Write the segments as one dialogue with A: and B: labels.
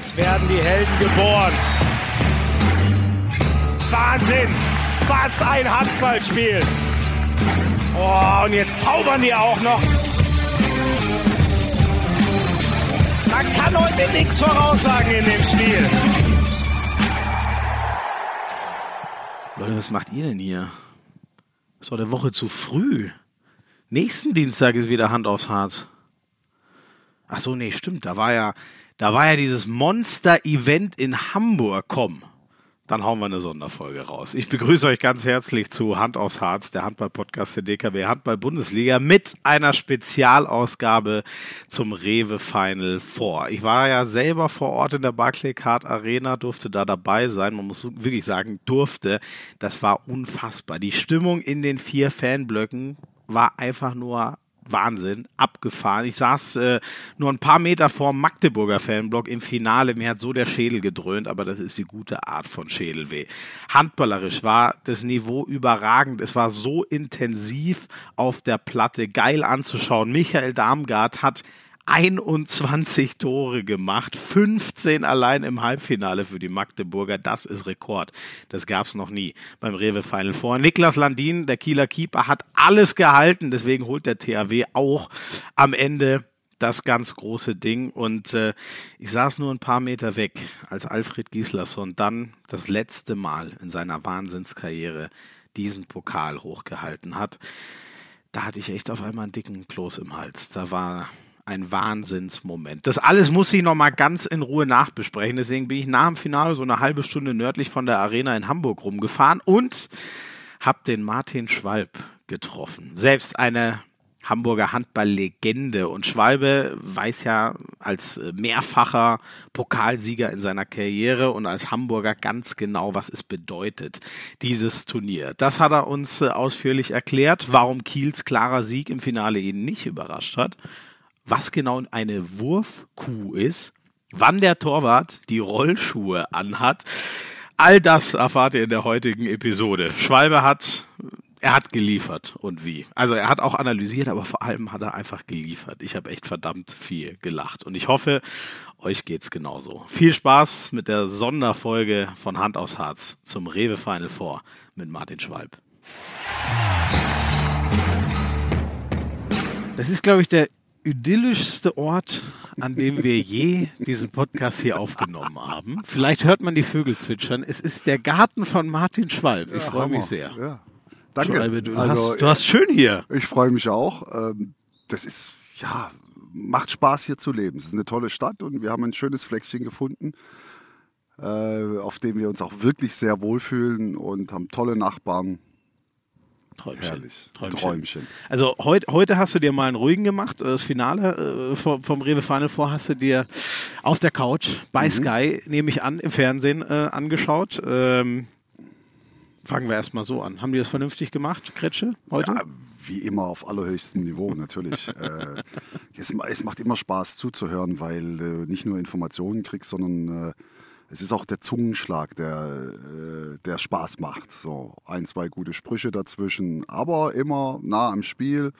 A: Jetzt werden die Helden geboren. Wahnsinn! Was ein Handballspiel! Oh, und jetzt zaubern die auch noch. Man kann heute nichts voraussagen in dem Spiel.
B: Leute, was macht ihr denn hier? Ist doch eine Woche zu früh. Nächsten Dienstag ist wieder Hand aufs Harz. Ach so, nee, stimmt. Da war ja, da war ja dieses Monster-Event in Hamburg. Komm, dann hauen wir eine Sonderfolge raus. Ich begrüße euch ganz herzlich zu Hand aufs Harz, der Handball-Podcast der DKW Handball-Bundesliga mit einer Spezialausgabe zum Rewe Final Four. Ich war ja selber vor Ort in der Barclaycard Arena, durfte da dabei sein. Man muss wirklich sagen, durfte. Das war unfassbar. Die Stimmung in den vier Fanblöcken war einfach nur Wahnsinn, abgefahren. Ich saß äh, nur ein paar Meter vor dem Magdeburger Fanblock im Finale. Mir hat so der Schädel gedröhnt, aber das ist die gute Art von Schädelweh. Handballerisch war das Niveau überragend. Es war so intensiv auf der Platte, geil anzuschauen. Michael Darmgard hat 21 Tore gemacht, 15 allein im Halbfinale für die Magdeburger. Das ist Rekord. Das gab es noch nie beim Rewe Final Four. Niklas Landin, der Kieler Keeper, hat alles gehalten. Deswegen holt der THW auch am Ende das ganz große Ding. Und äh, ich saß nur ein paar Meter weg, als Alfred Gislason dann das letzte Mal in seiner Wahnsinnskarriere diesen Pokal hochgehalten hat. Da hatte ich echt auf einmal einen dicken Kloß im Hals. Da war ein Wahnsinnsmoment. Das alles muss ich noch mal ganz in Ruhe nachbesprechen. Deswegen bin ich nach dem Finale so eine halbe Stunde nördlich von der Arena in Hamburg rumgefahren und habe den Martin Schwalb getroffen. Selbst eine Hamburger Handballlegende. Und Schwalbe weiß ja als mehrfacher Pokalsieger in seiner Karriere und als Hamburger ganz genau, was es bedeutet, dieses Turnier. Das hat er uns ausführlich erklärt, warum Kiels klarer Sieg im Finale ihn nicht überrascht hat was genau eine Wurfkuh ist, wann der Torwart die Rollschuhe anhat. All das erfahrt ihr in der heutigen Episode. Schwalbe hat, er hat geliefert und wie. Also er hat auch analysiert, aber vor allem hat er einfach geliefert. Ich habe echt verdammt viel gelacht und ich hoffe, euch geht's genauso. Viel Spaß mit der Sonderfolge von Hand aus Harz zum Rewe Final Four mit Martin Schwalb. Das ist, glaube ich, der idyllischste Ort, an dem wir je diesen Podcast hier aufgenommen haben. Vielleicht hört man die Vögel zwitschern. Es ist der Garten von Martin Schwalb. Ich ja, freue mich sehr. Ja.
C: Danke.
B: Schwalbe, du, also, hast, du hast schön hier.
C: Ich freue mich auch. Ähm, das ist, ja, macht Spaß hier zu leben. Es ist eine tolle Stadt und wir haben ein schönes Fleckchen gefunden, äh, auf dem wir uns auch wirklich sehr wohlfühlen und haben tolle Nachbarn.
B: Träumchen. Herrlich. Träumchen. Träumchen. Also heut, heute hast du dir mal einen ruhigen gemacht. Das Finale äh, vom, vom Rewe Final vor hast du dir auf der Couch bei mhm. Sky, nehme ich an, im Fernsehen äh, angeschaut. Ähm, fangen wir erstmal so an. Haben die das vernünftig gemacht, Kretsche, heute? Ja,
C: wie immer auf allerhöchstem Niveau natürlich. äh, es, es, macht immer Spaß zuzuhören, weil du nicht nur Informationen kriegst, sondern äh, es ist auch der Zungenschlag, der, äh, der Spaß macht. So ein, zwei gute Sprüche dazwischen, aber immer nah am Spiel.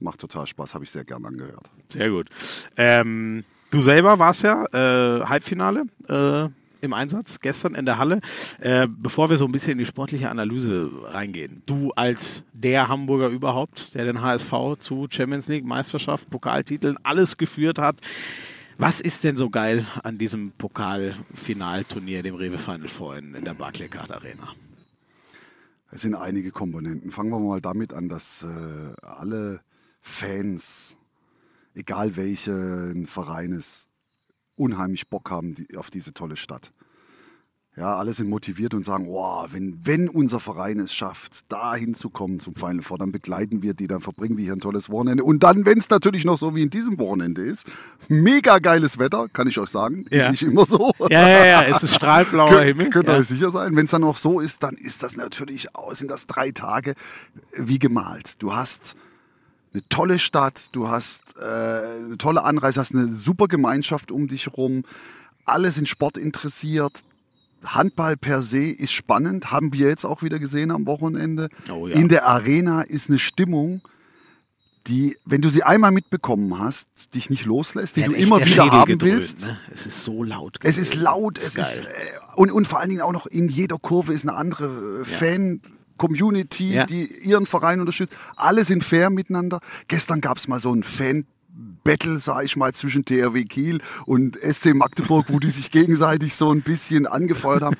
C: Macht total Spaß, habe ich sehr gern angehört.
B: Sehr gut. Ähm, du selber warst ja äh, Halbfinale äh, im Einsatz gestern in der Halle. Äh, bevor wir so ein bisschen in die sportliche Analyse reingehen, du als der Hamburger überhaupt, der den HSV zu Champions League, Meisterschaft, Pokaltiteln, alles geführt hat. Was ist denn so geil an diesem Pokalfinalturnier, dem Rewe Final Four in, in der Barclaycard Arena?
C: Es sind einige Komponenten. Fangen wir mal damit an, dass äh, alle Fans, egal welchen Vereines, unheimlich Bock haben die, auf diese tolle Stadt. Ja, alle sind motiviert und sagen, oh, wenn, wenn unser Verein es schafft, da hinzukommen zum Final Four, dann begleiten wir die, dann verbringen wir hier ein tolles Wochenende. Und dann, wenn es natürlich noch so wie in diesem Wochenende ist, mega geiles Wetter, kann ich euch sagen. Ja. Ist nicht immer so.
B: Ja, ja, ja, es ist strahlblauer Himmel.
C: Könnt
B: ihr
C: euch sicher sein. Wenn es dann noch so ist, dann ist das natürlich, sind das drei Tage wie gemalt. Du hast eine tolle Stadt, du hast äh, eine tolle Anreise, hast eine super Gemeinschaft um dich herum. Alle sind Sport interessiert. Handball per se ist spannend, haben wir jetzt auch wieder gesehen am Wochenende. Oh ja. In der Arena ist eine Stimmung, die, wenn du sie einmal mitbekommen hast, dich nicht loslässt, die
B: Werden
C: du immer
B: der
C: wieder
B: Schädel
C: haben
B: gedröhnt,
C: willst.
B: Ne? Es ist so laut.
C: Es ist laut, es
B: geil.
C: ist, äh, und, und vor allen Dingen auch noch in jeder Kurve ist eine andere äh,
B: Ja.
C: Fan-Community,
B: Ja.
C: die ihren Verein unterstützt. Alle sind fair miteinander. Gestern gab es mal so ein Fan- Battle, sag ich mal, zwischen THW Kiel und SC Magdeburg, wo die sich gegenseitig so ein bisschen angefeuert haben.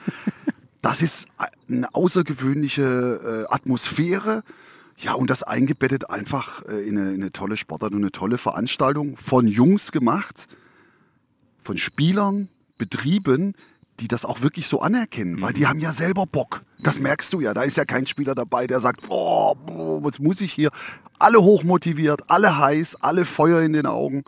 C: Das ist eine außergewöhnliche äh, Atmosphäre. Ja, und das eingebettet einfach äh, in, eine, in eine tolle Sportart und eine tolle Veranstaltung von Jungs gemacht von Spielern betrieben, die das auch wirklich so anerkennen, weil die haben ja selber Bock. Das merkst du ja. Da ist ja kein Spieler dabei, der sagt, oh, boah, was muss ich hier? Alle hochmotiviert, alle heiß, alle Feuer in den Augen.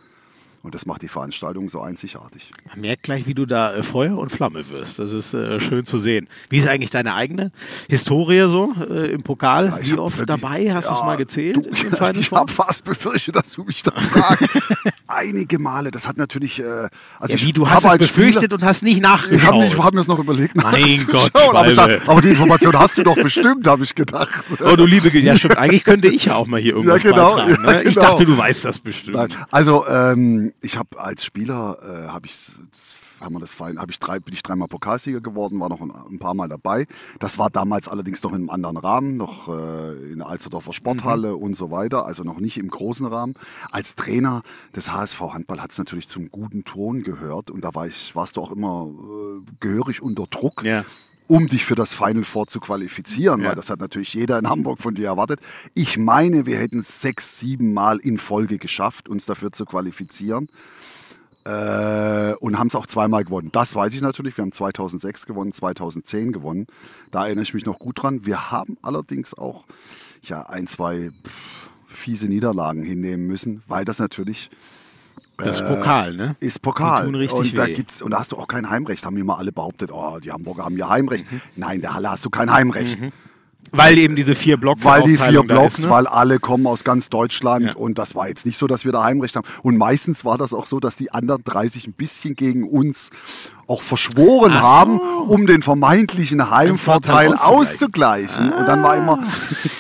C: Und das macht die Veranstaltung so einzigartig.
B: Man merkt gleich, wie du da äh, Feuer und Flamme wirst. Das ist äh, schön zu sehen. Wie ist eigentlich deine eigene Historie so äh, im Pokal?
C: Ich
B: wie oft
C: wirklich-
B: dabei? Hast du es
C: Ja,
B: mal gezählt?
C: Du, ich habe fast befürchtet, dass du mich da fragst. Einige Male. Das hat natürlich. Äh, also
B: ja,
C: ich
B: wie, du hast es befürchtet
C: Spieler-
B: und hast nicht
C: Ich
B: nachgeschaut.
C: habe hab mir das noch überlegt.
B: Mein Gott,
C: aber, ich dachte, aber die Information hast du doch bestimmt, habe ich gedacht.
B: Oh, du liebe Gil- ja stimmt. Eigentlich könnte ich ja auch mal hier irgendwas
C: Ja, genau,
B: beitragen. Ne?
C: ja,
B: Ich
C: genau.
B: dachte, du weißt das bestimmt.
C: Nein, also ähm, ich habe als Spieler äh, habe ich haben wir das Verein, habe ich drei, bin ich dreimal Pokalsieger geworden, war noch ein, ein paar Mal dabei. Das war damals allerdings noch in einem anderen Rahmen, noch äh, in der Alsterdorfer Sporthalle und so weiter, also noch nicht im großen Rahmen. Als Trainer des HSV Handball hat es natürlich zum guten Ton gehört und da war ich, warst du auch immer äh, gehörig unter Druck
B: Ja.
C: Um dich für das Final Four zu qualifizieren,
B: Ja.
C: weil das hat natürlich jeder in Hamburg von dir erwartet. Ich meine, wir hätten es sechs, sieben Mal in Folge geschafft, uns dafür zu qualifizieren. Äh, und haben es auch zweimal gewonnen. Das weiß ich natürlich. Wir haben 2006 gewonnen, 2010 gewonnen. Da erinnere ich mich noch gut dran. Wir haben allerdings auch ja, ein, zwei fiese Niederlagen hinnehmen müssen, weil das natürlich
B: Das Pokal, ne?
C: ist Pokal.
B: Die tun richtig
C: und, da
B: weh.
C: gibt's, und da hast du auch kein Heimrecht. Haben immer alle behauptet, oh, die Hamburger haben ja Heimrecht.
B: Mhm.
C: Nein, der Halle hast du kein Heimrecht.
B: Weil eben diese vier Block
C: Weil die vier Blocks,
B: ist, ne?
C: weil alle kommen aus ganz Deutschland
B: Ja.
C: und das war jetzt nicht so, dass wir da Heimrecht haben. Und meistens war das auch so, dass die anderen 30 ein bisschen gegen uns auch verschworen
B: so.
C: haben, um den vermeintlichen Heimvorteil
B: Vorteil
C: auszugleichen. Und dann war immer,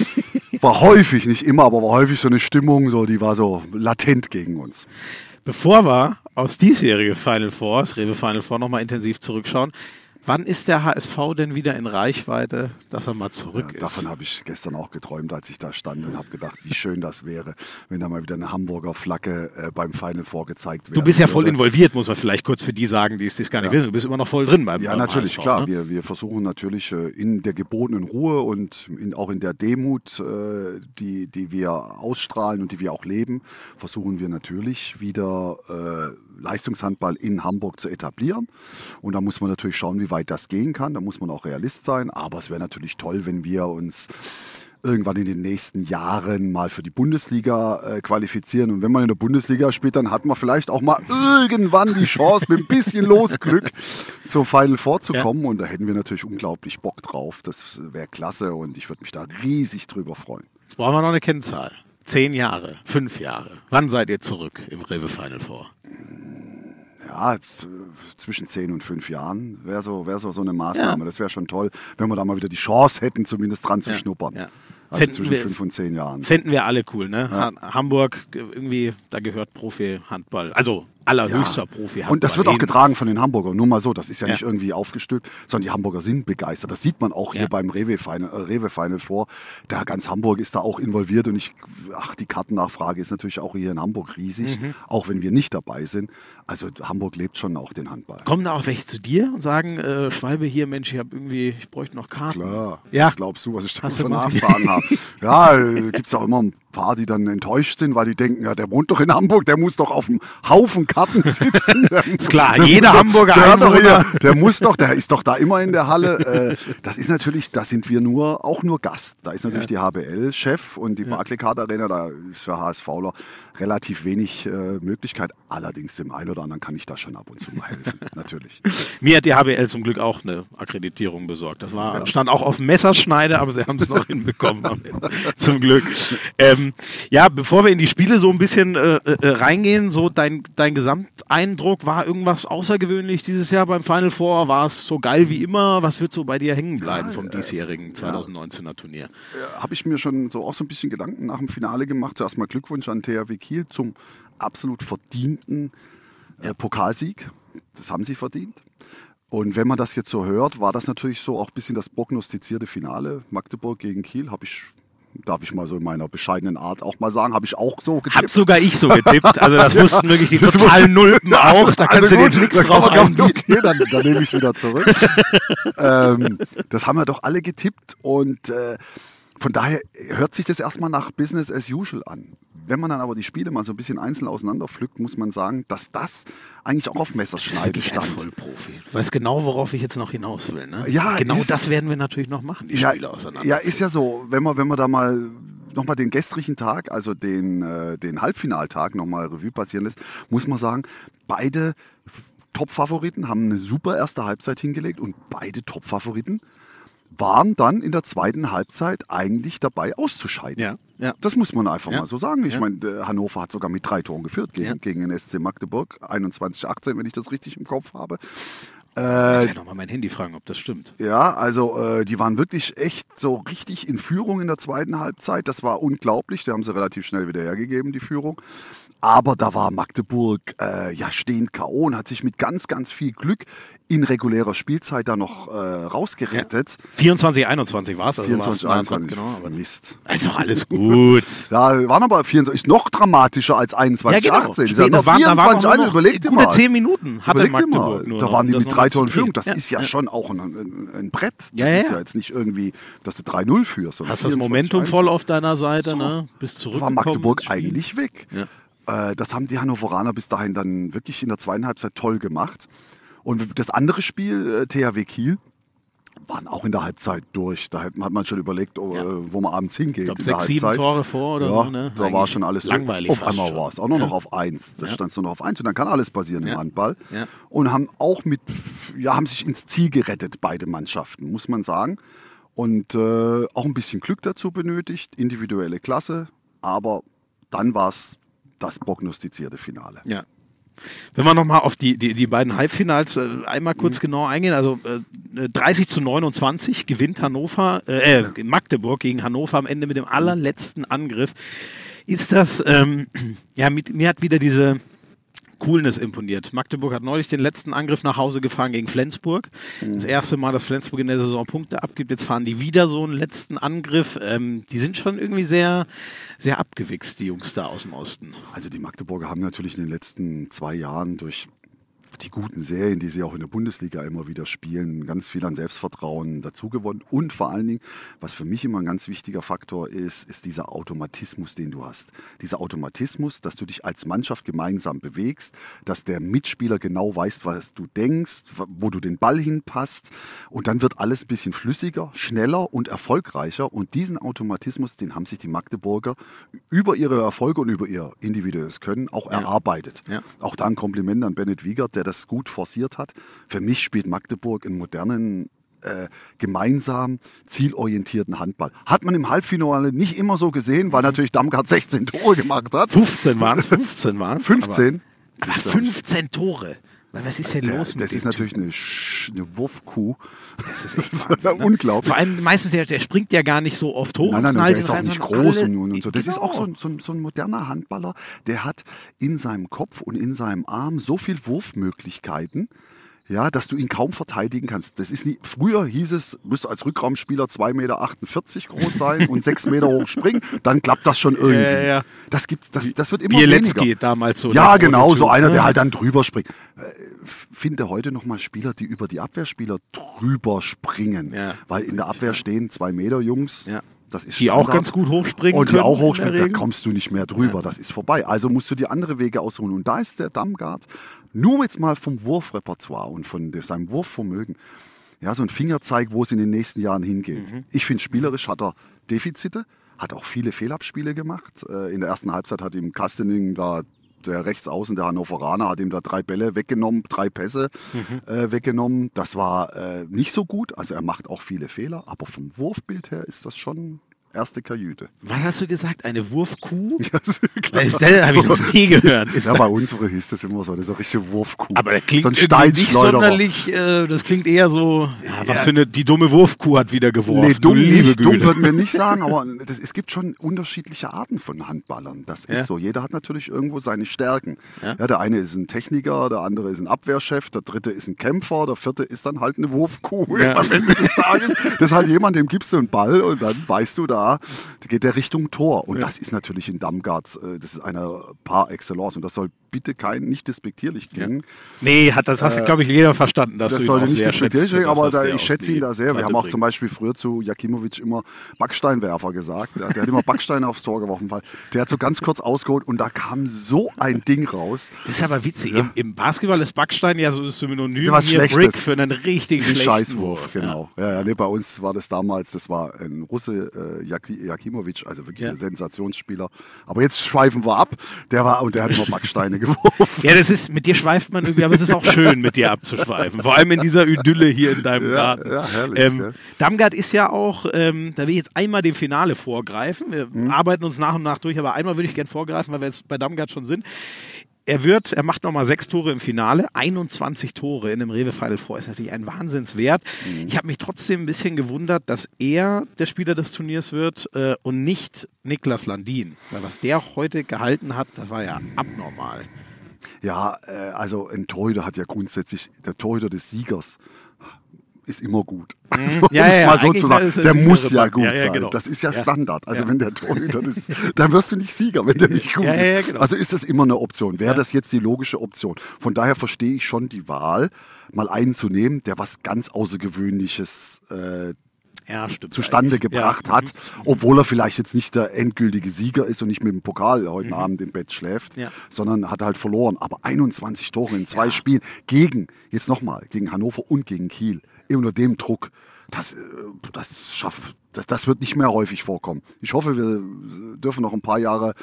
C: war häufig, nicht immer, aber war häufig so eine Stimmung, so, die war so latent gegen uns.
B: Bevor wir aufs diesjährige Final Four, das Rewe Final Four, nochmal intensiv zurückschauen, wann ist der HSV denn wieder in Reichweite, dass er mal zurück
C: Ja,
B: ist?
C: davon habe ich gestern auch geträumt, als ich da stand und habe gedacht, wie schön das wäre, wenn da mal wieder eine Hamburger Flagge äh, beim Final vorgezeigt wird.
B: Du bist ja voll involviert, muss man vielleicht kurz für die sagen, die es gar nicht wissen. Du bist immer noch voll drin beim
C: Ja,
B: beim
C: natürlich,
B: HSV,
C: klar.
B: Ne?
C: Wir, wir versuchen natürlich äh, in der gebotenen Ruhe und in, auch in der Demut, äh, die, die wir ausstrahlen und die wir auch leben, versuchen wir natürlich wieder äh, Leistungshandball in Hamburg zu etablieren. Und da muss man natürlich schauen, wie weit das gehen kann. Da muss man auch Realist sein. Aber es wäre natürlich toll, wenn wir uns irgendwann in den nächsten Jahren mal für die Bundesliga äh, qualifizieren. Und wenn man in der Bundesliga spielt, dann hat man vielleicht auch mal irgendwann die Chance, mit ein bisschen Losglück zum Final vorzukommen. Und da hätten wir natürlich unglaublich Bock drauf. Das wäre klasse und ich würde mich da riesig drüber freuen.
B: Jetzt brauchen wir noch eine Kennzahl. Zehn Jahre, fünf Jahre. Wann seid ihr zurück im Rewe Final Four?
C: Ja, zwischen 10 und 5 Jahren wäre so, wär so, so eine Maßnahme.
B: Ja.
C: Das wäre schon toll, wenn wir da mal wieder die Chance hätten, zumindest dran zu
B: Ja,
C: schnuppern.
B: ja.
C: Also
B: Fänden
C: zwischen
B: wir-
C: 5 und 10 Jahren.
B: Fänden wir alle cool, ne? Ha- Hamburg, ge- irgendwie, da gehört Profi-Handball. Also allerhöchster Profi-Handball.
C: Und das wird auch getragen von den Hamburgern. Nur mal so, das ist ja,
B: Ja.
C: nicht irgendwie aufgestülpt, sondern die Hamburger sind begeistert. Das sieht man auch hier
B: Ja.
C: beim Rewe Final, äh, Rewe Final vor. Da ganz Hamburg ist da auch involviert und ich, ach, die Kartennachfrage ist natürlich auch hier in Hamburg riesig,
B: Mhm.
C: auch wenn wir nicht dabei sind. Also Hamburg lebt schon auch den Handball.
B: Kommen da auch welche zu dir und sagen, äh, Schwalbe hier, Mensch, ich habe irgendwie, ich bräuchte noch Karten.
C: Klar,
B: Ja.
C: was glaubst du, was ich da für Nachfragen habe? Ja, äh, gibt es auch immer ein paar, die dann enttäuscht sind, weil die denken, ja, der wohnt doch in Hamburg, der muss doch auf einem Haufen Karten sitzen. Der
B: Ist klar,
C: der
B: jeder Hamburger
C: der, doch
B: Einwohner-
C: hier, der muss doch, der ist doch da immer in der Halle. Äh, das ist natürlich, da sind wir nur, auch nur Gast. Da ist natürlich die HBL-Chef und die Barclaycard Arena, da ist für HSVler relativ wenig äh, Möglichkeit. Allerdings dem einen oder anderen kann ich da schon ab und zu mal helfen, natürlich.
B: Mir hat die HBL zum Glück auch eine Akkreditierung besorgt. Das war, stand auch auf dem Messerschneide, aber sie haben es noch hinbekommen. zum Glück. Ähm, ja, bevor wir in die Spiele so ein bisschen äh, äh, reingehen, so dein, dein Gesamteindruck, war irgendwas außergewöhnlich dieses Jahr beim Final Four? War es so geil wie immer? Was wird so bei dir hängen bleiben vom diesjährigen 2019er Turnier?
C: habe ich mir schon so auch so ein bisschen Gedanken nach dem Finale gemacht. Zuerst mal Glückwunsch an THW Kiel zum absolut verdienten äh, Pokalsieg. Das haben sie verdient. Und wenn man das jetzt so hört, war das natürlich so auch ein bisschen das prognostizierte Finale. Magdeburg gegen Kiel habe ich, darf ich mal so in meiner bescheidenen Art auch mal sagen, habe ich auch so getippt.
B: Hab sogar ich so getippt. Also das wussten wirklich die totalen Nulpen auch. Da kannst
C: Also
B: du jetzt nichts drauf einbieten.
C: Okay, dann, dann nehme ich es wieder zurück. ähm, das haben wir doch alle getippt und äh, von daher hört sich das erstmal nach Business as usual an. Wenn man dann aber die Spiele mal so ein bisschen einzeln auseinanderpflückt, muss man sagen, dass das eigentlich auch auf Messerschneide
B: Wirklich ein
C: stand.
B: Vollprofi. Du weißt genau, worauf ich jetzt noch hinaus will. Ne?
C: Ja,
B: genau
C: ist-
B: das werden wir natürlich noch machen, die
C: Ja,
B: Spiele auseinander.
C: ja, ist ja so, wenn man, wenn man da mal nochmal den gestrigen Tag, also den, äh, den Halbfinaltag nochmal Revue passieren lässt, muss man sagen, beide Top-Favoriten haben eine super erste Halbzeit hingelegt und beide Top-Favoriten waren dann in der zweiten Halbzeit eigentlich dabei auszuscheiden.
B: Ja, ja.
C: Das muss man einfach
B: Ja.
C: mal so sagen. Ich
B: Ja.
C: meine, Hannover hat sogar mit drei Toren geführt gegen, gegen den SC Magdeburg, 21-18, wenn ich das richtig im Kopf habe.
B: Ich werde nochmal mein Handy fragen, ob das stimmt.
C: Ja, also äh, die waren wirklich echt so richtig in Führung in der zweiten Halbzeit. Das war unglaublich. Die haben sie relativ schnell wieder hergegeben, die Führung. Aber da war Magdeburg äh, ja stehend K.O. und hat sich mit ganz, ganz viel Glück in regulärer Spielzeit da noch äh, rausgerettet.
B: 24, 21 war es. Also
C: 24,
B: war's nah
C: 21.
B: dran, Genau, aber
C: Mist.
B: ist doch alles gut.
C: Ja, waren aber 24, ist noch dramatischer als 21, 18. Die
B: Spät,
C: hatten
B: das
C: noch
B: waren, da waren
C: 24
B: noch
C: überleg
B: gute
C: mal.
B: 10 Minuten hatte
C: Überleg
B: Magdeburg
C: mal,
B: nur
C: da waren die
B: das
C: mit
B: noch
C: drei
B: mal zu
C: Toren in Führung. Das
B: Ja,
C: ist ja,
B: ja.
C: schon auch ein, ein, ein Brett. Das
B: Ja,
C: ist
B: ja.
C: ja jetzt nicht irgendwie, dass du 3-0 führst.
B: Hast das
C: 24,
B: Momentum
C: 1.
B: voll auf deiner Seite,
C: So.
B: ne? Bist
C: war
B: zurückgekommen.
C: Magdeburg eigentlich weg.
B: Ja.
C: Äh, das haben die Hannoveraner bis dahin dann wirklich in der zweiten Halbzeit toll gemacht. Und das andere Spiel, äh, THW Kiel, waren auch in der Halbzeit durch. Da hat, man schon überlegt, oh,
B: Ja.
C: äh, wo man abends hingeht.
B: Ich glaube, sechs, sieben. Tore vor oder
C: ja,
B: so. Ne?
C: Da war schon alles
B: langweilig.
C: Auf einmal war es auch nur noch auf eins. Da stand es nur noch auf eins und dann kann alles passieren im
B: Ja.
C: Handball.
B: Ja.
C: Und haben auch mit, ja, haben sich ins Ziel gerettet, beide Mannschaften, muss man sagen. Und äh, auch ein bisschen Glück dazu benötigt, individuelle Klasse, aber dann war es das prognostizierte Finale.
B: Ja. Wenn wir nochmal auf die, die, die beiden Halbfinals äh, einmal
C: Mhm.
B: kurz genau eingehen, also äh, 30 zu 29 gewinnt Hannover, äh, äh, Magdeburg gegen Hannover am Ende mit dem allerletzten Angriff. Ist das, ähm, ja, mit, mir hat wieder diese Coolness imponiert. Magdeburg hat neulich den letzten Angriff nach Hause gefahren gegen Flensburg. Das erste Mal, dass Flensburg in der Saison Punkte abgibt. Jetzt fahren die wieder so einen letzten Angriff. Ähm, die sind schon irgendwie sehr, sehr abgewichst, die Jungs da aus dem Osten.
C: Also die Magdeburger haben natürlich in den letzten zwei Jahren durch die guten Serien, die sie auch in der Bundesliga immer wieder spielen, ganz viel an Selbstvertrauen dazugewonnen. Und vor allen Dingen, was für mich immer ein ganz wichtiger Faktor ist, ist dieser Automatismus, den du hast. Dieser Automatismus, dass du dich als Mannschaft gemeinsam bewegst, dass der Mitspieler genau weiß, was du denkst, wo du den Ball hinpasst. Und dann wird alles ein bisschen flüssiger, schneller und erfolgreicher. Und diesen Automatismus, den haben sich die Magdeburger über ihre Erfolge und über ihr individuelles Können auch erarbeitet.
B: Ja.
C: Auch da ein Kompliment an Bennett Wiegert, der das gut forciert hat. Für mich spielt Magdeburg einen modernen, äh, gemeinsam zielorientierten Handball. Hat man im Halbfinale nicht immer so gesehen, weil natürlich Damgard 16 Tore gemacht hat.
B: 15 waren es, 15 waren es.
C: 15.
B: Aber, aber 15 Tore. Was ist denn
C: Der,
B: los mit
C: das
B: dem
C: ist natürlich eine, Sch- eine Wurfkuh.
B: Das ist echt
C: Das ist
B: ne?
C: unglaublich.
B: Vor allem meistens, der, der springt ja gar nicht so oft hoch.
C: Nein, nein, nein, der ist auch nicht groß und, und so. Das ist auch so
B: Genau.
C: ein, so, ein, so ein moderner Handballer, der hat in seinem Kopf und in seinem Arm so viel Wurfmöglichkeiten, ja, dass du ihn kaum verteidigen kannst. Das ist nie, früher hieß es, musst du als Rückraumspieler 2,48 Meter groß sein und 6 Meter hoch springen, dann klappt das schon irgendwie.
B: Ja, ja, ja.
C: Das, gibt's, das, das wird immer
B: Bielecki
C: weniger.
B: damals so.
C: Ja, genau, so einer,
B: ne?
C: der halt dann drüber springt. Äh, Finde heute noch mal Spieler, die über die Abwehrspieler drüber springen.
B: Ja.
C: Weil in der Abwehr stehen zwei Meter Jungs.
B: Ja.
C: Das ist
B: Die auch
C: Standard.
B: ganz gut hochspringen
C: Und die auch hochspringen, da kommst du nicht mehr drüber. Das ist vorbei. Also musst du dir andere Wege aussuchen. Und da ist der Damgard nur jetzt mal vom Wurfrepertoire und von seinem Wurfvermögen. Ja, so ein Fingerzeig, wo es in den nächsten Jahren hingeht.
B: Mhm.
C: Ich finde, spielerisch hat er Defizite, hat auch viele Fehlabspiele gemacht. Äh, In der ersten Halbzeit hat ihm Kastening da der Rechtsaußen, der Hannoveraner, hat ihm da drei Bälle weggenommen, drei Pässe
B: Mhm.
C: äh, weggenommen. Das war äh, nicht so gut. Also er macht auch viele Fehler, aber vom Wurfbild her ist das schon erste Kajüte.
B: Was hast du gesagt? Eine Wurfkuh?
C: Ja,
B: Das, das habe ich noch nie gehört. Ist
C: ja, bei uns hieß das immer so, das ist eine richtige Wurfkuh.
B: aber das klingt
C: so ein
B: nicht sonderlich, äh, das klingt eher so, ja, was für eine, die dumme Wurfkuh hat wieder geworfen.
C: Nee, dumm,
B: du liebe
C: nicht, dumm würden wir nicht sagen, aber das, es gibt schon unterschiedliche Arten von Handballern. Das ist
B: Ja.
C: so. Jeder hat natürlich irgendwo seine Stärken.
B: Ja.
C: Ja. der eine ist ein Techniker, der andere ist ein Abwehrchef, der dritte ist ein Kämpfer, der vierte ist dann halt eine Wurfkuh.
B: Ja.
C: Am Ende des Tages. Das ist halt jemand, dem gibst du einen Ball und dann weißt du da, da geht der Richtung Tor. Und das ist natürlich in Damgard, äh, das ist eine par excellence. Und das soll bitte kein, nicht despektierlich klingen.
B: Nee, hat, das hast du, glaube ich, jeder verstanden, dass
C: Das
B: auch
C: nicht despektierlich klingen, aber da, ich schätze
B: die
C: ihn da sehr. Wir haben auch
B: bringt.
C: zum Beispiel früher zu Jakimovic immer Backsteinwerfer gesagt. Der, der hat immer Backsteine aufs Tor geworfen. Weil der hat so ganz kurz ausgeholt und da kam so ein Ding raus.
B: Das ist aber witzig. Im, Im Basketball ist Backstein ja so das Synonym
C: Was
B: hier
C: Schlechtes.
B: Brick für einen richtig
C: Ein
B: schlechten
C: Scheißwurf,
B: Wurf.
C: genau. Ja. Ja, nee, bei uns war das damals, das war ein Russe, äh, Jakimovic, also wirklich
B: Ja.
C: ein Sensationsspieler. Aber jetzt schweifen wir ab. Der war und der hat immer Backsteine geworfen.
B: Ja, das ist, mit dir schweift man irgendwie, aber es ist auch schön, mit dir abzuschweifen. Vor allem in dieser Idylle hier in deinem
C: Ja,
B: Garten.
C: ja, herrlich,
B: ähm,
C: ja.
B: Damgard ist ja auch, ähm, da will ich jetzt einmal dem Finale vorgreifen. Wir
C: Mhm.
B: arbeiten uns nach und nach durch, aber einmal würde ich gerne vorgreifen, weil wir jetzt bei Damgard schon sind. Er wird, er macht nochmal sechs Tore im Finale, 21 Tore in dem Rewe Final Four. Ist natürlich ein Wahnsinnswert.
C: Mhm.
B: Ich habe mich trotzdem ein bisschen gewundert, dass er der Spieler des Turniers wird äh, und nicht Niklas Landin. Weil was der heute gehalten hat, das war ja abnormal.
C: Ja, äh, also ein Torhüter hat ja grundsätzlich, der Torhüter des Siegers ist immer gut. Also, um
B: Ja,
C: es
B: ja,
C: mal so zu sagen,
B: ist
C: der muss ja gut
B: Ja,
C: sein.
B: genau.
C: Das ist ja. Standard. Also wenn der Torhüter das, dann wirst du nicht Sieger, wenn der nicht gut ist.
B: genau.
C: Also ist das immer eine Option. Wäre das jetzt die logische Option? Von daher verstehe ich schon die Wahl, mal einen zu nehmen, der was ganz Außergewöhnliches äh,
B: Ja, stimmt.
C: zustande
B: eigentlich.
C: gebracht
B: ja.
C: hat, obwohl er vielleicht jetzt nicht der endgültige Sieger ist und nicht mit dem Pokal heute Abend im Bett schläft,
B: Mhm. Ja.
C: sondern hat halt verloren. Aber 21 Tore in zwei Spielen gegen, jetzt nochmal, gegen Hannover und gegen Kiel, immer nur dem Druck, das, äh, das schafft, das, das wird nicht mehr häufig vorkommen. Ich hoffe, wir dürfen noch ein paar Jahre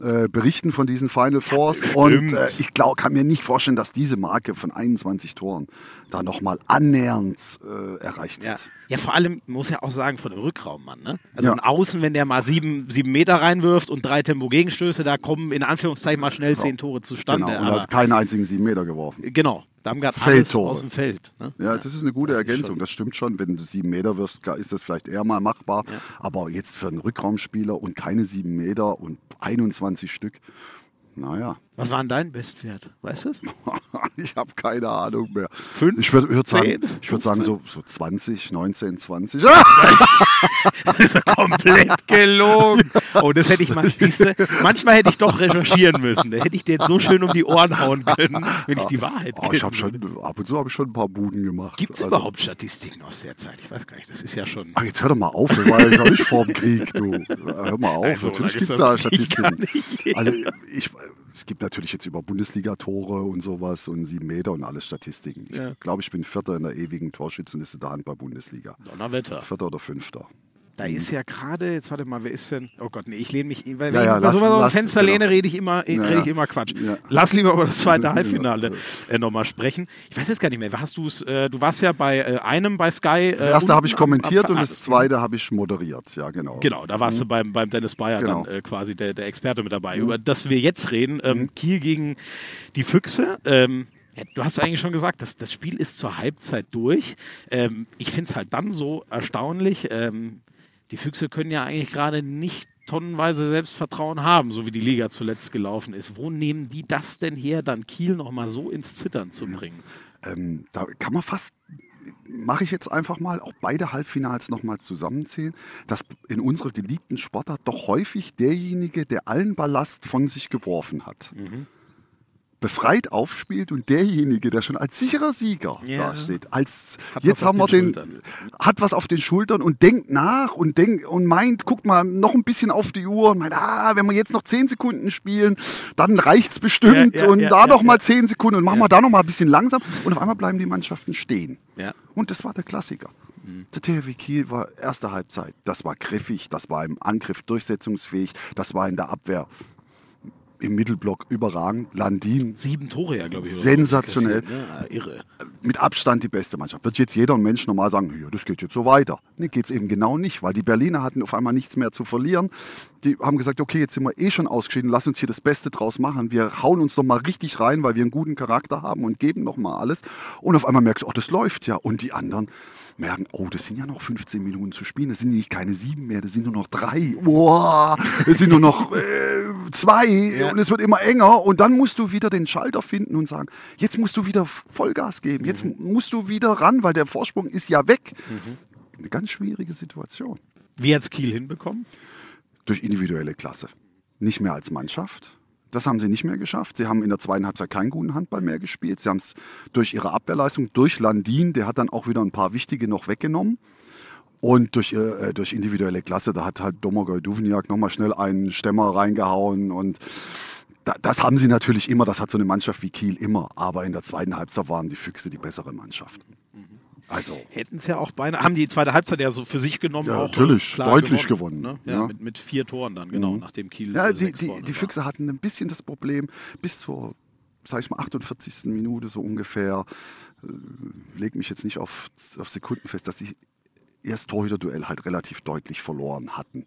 C: äh, berichten von diesen Final Fours und äh, ich glaub, kann mir nicht vorstellen, dass diese Marke von 21 Toren da nochmal annähernd äh, erreicht
B: Ja.
C: wird.
B: ja, vor allem muss ja auch sagen, von dem Rückraummann. Ne? Also
C: Ja.
B: von außen, wenn der mal sieben, sieben Meter reinwirft und drei Tempo-Gegenstöße, da kommen in Anführungszeichen mal schnell zehn Tore zustande.
C: Genau, und
B: aber,
C: hat keinen einzigen sieben Meter geworfen.
B: genau, Damgard
C: Feldtore.
B: aus dem Feld. Ne?
C: Ja, das ist eine gute
B: das
C: Ergänzung. Das stimmt schon. Wenn du sieben Meter wirfst, ist das vielleicht eher mal machbar. Aber jetzt für einen Rückraumspieler und keine sieben Meter und 21 Stück, naja,
B: Was war denn dein Bestwert? Weißt du es?
C: ich habe keine Ahnung mehr.
B: Fünf?
C: Ich würde würd sagen, ich würd sagen so, so 20, 19, 20.
B: Das ist ja komplett gelogen. Oh, das hätte ich mal. Siehste, manchmal hätte ich doch recherchieren müssen. Da hätte ich dir jetzt so schön um die Ohren hauen können, wenn ich die Wahrheit
C: Oh, ich schon, ab und zu habe ich schon ein paar Buden gemacht.
B: Gibt es
C: Also-
B: überhaupt Statistiken aus der Zeit? Ich weiß gar nicht. Das ist ja schon.
C: Ach, jetzt hör doch mal auf, wir waren auch nicht vor dem Krieg, du. Hör mal auf,
B: Nein, so
C: natürlich gibt es da Statistiken. Also ich, es gibt natürlich jetzt über Bundesliga-Tore und sowas und sieben Meter und alles Statistiken. Ich
B: Ja.
C: glaube, ich bin Vierter in der ewigen Torschützenliste der Handball-Bundesliga.
B: Donnerwetter.
C: Vierter oder Fünfter.
B: Da ist ja gerade, jetzt warte mal, wer ist denn? Oh Gott, nee, ich lehne mich, weil wenn
C: Ja,
B: ich
C: ja,
B: über sowas Fenster
C: genau.
B: lehne, rede ich immer,
C: Ja,
B: rede ich
C: ja.
B: immer Quatsch.
C: Ja.
B: Lass lieber über das zweite
C: Genau.
B: Halbfinale äh, nochmal sprechen. Ich weiß es gar nicht mehr. Hast du es? Äh, du warst ja bei äh, einem bei Sky.
C: Das erste habe ich kommentiert und das
B: zweite.
C: habe ich moderiert. Ja, genau.
B: Genau, da warst du beim, beim Dennis Bayer
C: Genau.
B: dann äh, quasi der, der Experte mit dabei. Über das wir jetzt reden, ähm, Kiel gegen die Füchse. Ähm, ja, du hast eigentlich schon gesagt, das, das Spiel ist zur Halbzeit durch. Ähm, ich finde es halt dann so erstaunlich. Ähm, die Füchse können ja eigentlich gerade nicht tonnenweise Selbstvertrauen haben, so wie die Liga zuletzt gelaufen ist. Wo nehmen die das denn her, dann Kiel nochmal so ins Zittern zu bringen?
C: Ähm, da kann man fast, mache ich jetzt einfach mal, auch beide Halbfinals nochmal zusammenzählen, dass in unserer geliebten Sportart doch häufig derjenige, der allen Ballast von sich geworfen hat, befreit aufspielt und derjenige, der schon als sicherer Sieger
B: Ja.
C: dasteht, als
B: Hat
C: jetzt
B: was auf
C: haben wir
B: den
C: den,
B: Schultern.
C: hat was auf den Schultern und denkt nach und denkt und meint, guckt mal noch ein bisschen auf die Uhr und meint, ah, wenn wir jetzt noch zehn Sekunden spielen, dann reicht's bestimmt
B: Ja, ja,
C: und da noch mal zehn Sekunden und machen wir da noch mal ein bisschen langsam und auf einmal bleiben die Mannschaften stehen. Und das war der Klassiker. Der THW Kiel war erste Halbzeit. Das war griffig, das war im Angriff durchsetzungsfähig, das war in der Abwehr im Mittelblock überragend. Landin
B: Sieben Tore ja, glaube ich.
C: Sensationell.
B: Ne? Irre.
C: mit Abstand die beste Mannschaft. Wird jetzt jeder Mensch normal sagen, ja, das geht jetzt so weiter. Nee, geht es eben genau nicht, weil die Berliner hatten auf einmal nichts mehr zu verlieren. Die haben gesagt, okay, jetzt sind wir eh schon ausgeschieden, lass uns hier das Beste draus machen. Wir hauen uns noch mal richtig rein, weil wir einen guten Charakter haben und geben noch mal alles. Und auf einmal merkst du, oh, das läuft ja. Und die anderen merken, oh, das sind ja noch 15 Minuten zu spielen. Das sind nicht keine sieben mehr, das sind nur noch drei. Boah, es sind nur noch äh, zwei und es wird immer enger. Und dann musst du wieder den Schalter finden und sagen, jetzt musst du wieder Vollgas geben. Jetzt musst du wieder ran, weil der Vorsprung ist ja weg. Eine ganz schwierige Situation.
B: Wie hat's Kiel hinbekommen?
C: Durch individuelle Klasse. Nicht mehr als Mannschaft. Das haben sie nicht mehr geschafft. Sie haben in der zweiten Halbzeit keinen guten Handball mehr gespielt. Sie haben es durch ihre Abwehrleistung, durch Landin, der hat dann auch wieder ein paar wichtige noch weggenommen. Und durch, äh, durch individuelle Klasse, da hat halt Domagoj Duvniak nochmal schnell einen Stämmer reingehauen. Und da, das haben sie natürlich immer, das hat so eine Mannschaft wie Kiel immer. Aber in der zweiten Halbzeit waren die Füchse die bessere Mannschaft. Also,
B: Hätten es ja auch beinahe, haben die zweite Halbzeit ja so für sich genommen.
C: Ja,
B: auch,
C: natürlich,
B: äh, klar
C: deutlich gewonnen,
B: ne? ja,
C: ja.
B: Mit, mit vier Toren dann, genau, nachdem Kiel
C: Ja, die, die, die. Füchse hatten ein bisschen das Problem, bis zur, sag ich mal, 48. Minute so ungefähr, äh, leg mich jetzt nicht auf, auf Sekunden fest, dass sie erst Torhüter-Duell halt relativ deutlich verloren hatten.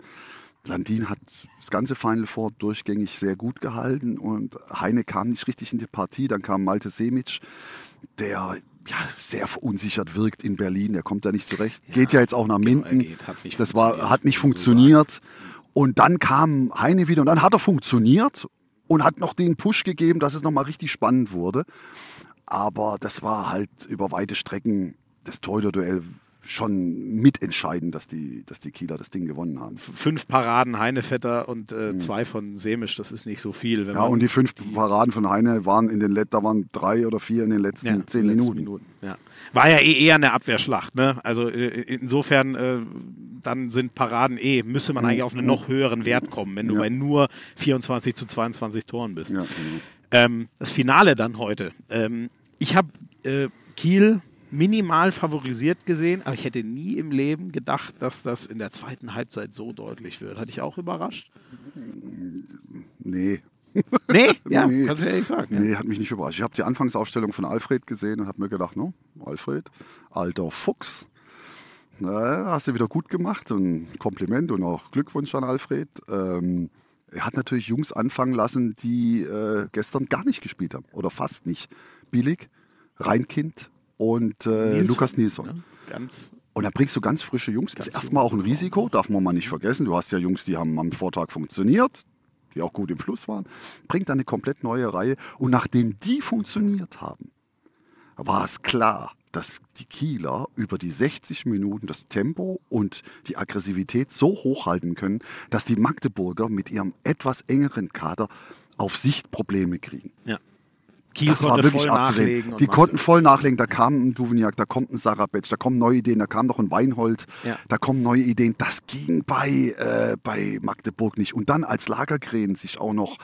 C: Landin hat das ganze Final Four durchgängig sehr gut gehalten und Heine kam nicht richtig in die Partie. Dann kam Malte Semic, der ja, sehr verunsichert wirkt in Berlin. Der kommt da nicht zurecht. geht ja jetzt auch nach
B: genau,
C: Minden.
B: geht. Hat nicht
C: das war,
B: funktioniert,
C: hat nicht funktioniert. Und dann kam Heine wieder und dann hat er funktioniert und hat noch den Push gegeben, dass es nochmal richtig spannend wurde. Aber das war halt über weite Strecken das Torhüter-Duell schon mitentscheidend, dass die, dass die Kieler das Ding gewonnen haben.
B: Fünf Paraden Heinevetter und äh, zwei von Semisch, das ist nicht so viel.
C: Mhm. Ja, und die fünf Paraden von Heine waren in den Let da waren drei oder vier in den letzten
B: Ja,
C: zehn
B: die letzten
C: Minuten.
B: Ja. War ja eh eher eine Abwehrschlacht. Ne? Also äh, insofern, äh, dann sind Paraden eh, müsste man eigentlich auf einen noch höheren Wert kommen, wenn du
C: Mhm. Ja.
B: bei nur 24 zu 22 Toren bist.
C: Ja, genau.
B: Ähm, das Finale dann heute. Ähm, ich habe äh, Kiel minimal favorisiert gesehen, aber ich hätte nie im Leben gedacht, dass das in der zweiten Halbzeit so deutlich wird. Hat dich auch überrascht?
C: Nee.
B: Nee, ja,
C: Nee.
B: kannst du ehrlich sagen.
C: Nee, hat mich nicht überrascht. Ich habe die Anfangsaufstellung von Alfred gesehen und habe mir gedacht, no, Alfred, alter Fuchs. Na, hast du wieder gut gemacht und ein Kompliment und auch Glückwunsch an Alfred. Ähm, er hat natürlich Jungs anfangen lassen, die äh, gestern gar nicht gespielt haben oder fast nicht. Billig, Reinkind und äh,
B: Nilsson,
C: Lukas Nilsson.
B: Ne? Ganz
C: Und da bringst du ganz frische Jungs. Das ist erstmal auch ein Risiko, darf man mal nicht vergessen. Du hast ja Jungs, die haben am Vortag funktioniert, die auch gut im Fluss waren. Bringt dann eine komplett neue Reihe. Und nachdem die funktioniert haben, war es klar, dass die Kieler über die 60 Minuten das Tempo und die Aggressivität so hochhalten können, dass die Magdeburger mit ihrem etwas engeren Kader auf Sicht Probleme kriegen.
B: Ja. Kiel
C: Das war wirklich abzusehen. Die konnten voll nachlegen. Da kam ein Duvniak, da kommt ein Sarabetsch, da kommen neue Ideen, da kam noch ein Weinhold,
B: Ja.
C: da kommen neue Ideen. Das ging bei, äh, bei Magdeburg nicht. Und dann als Lagergren sich auch noch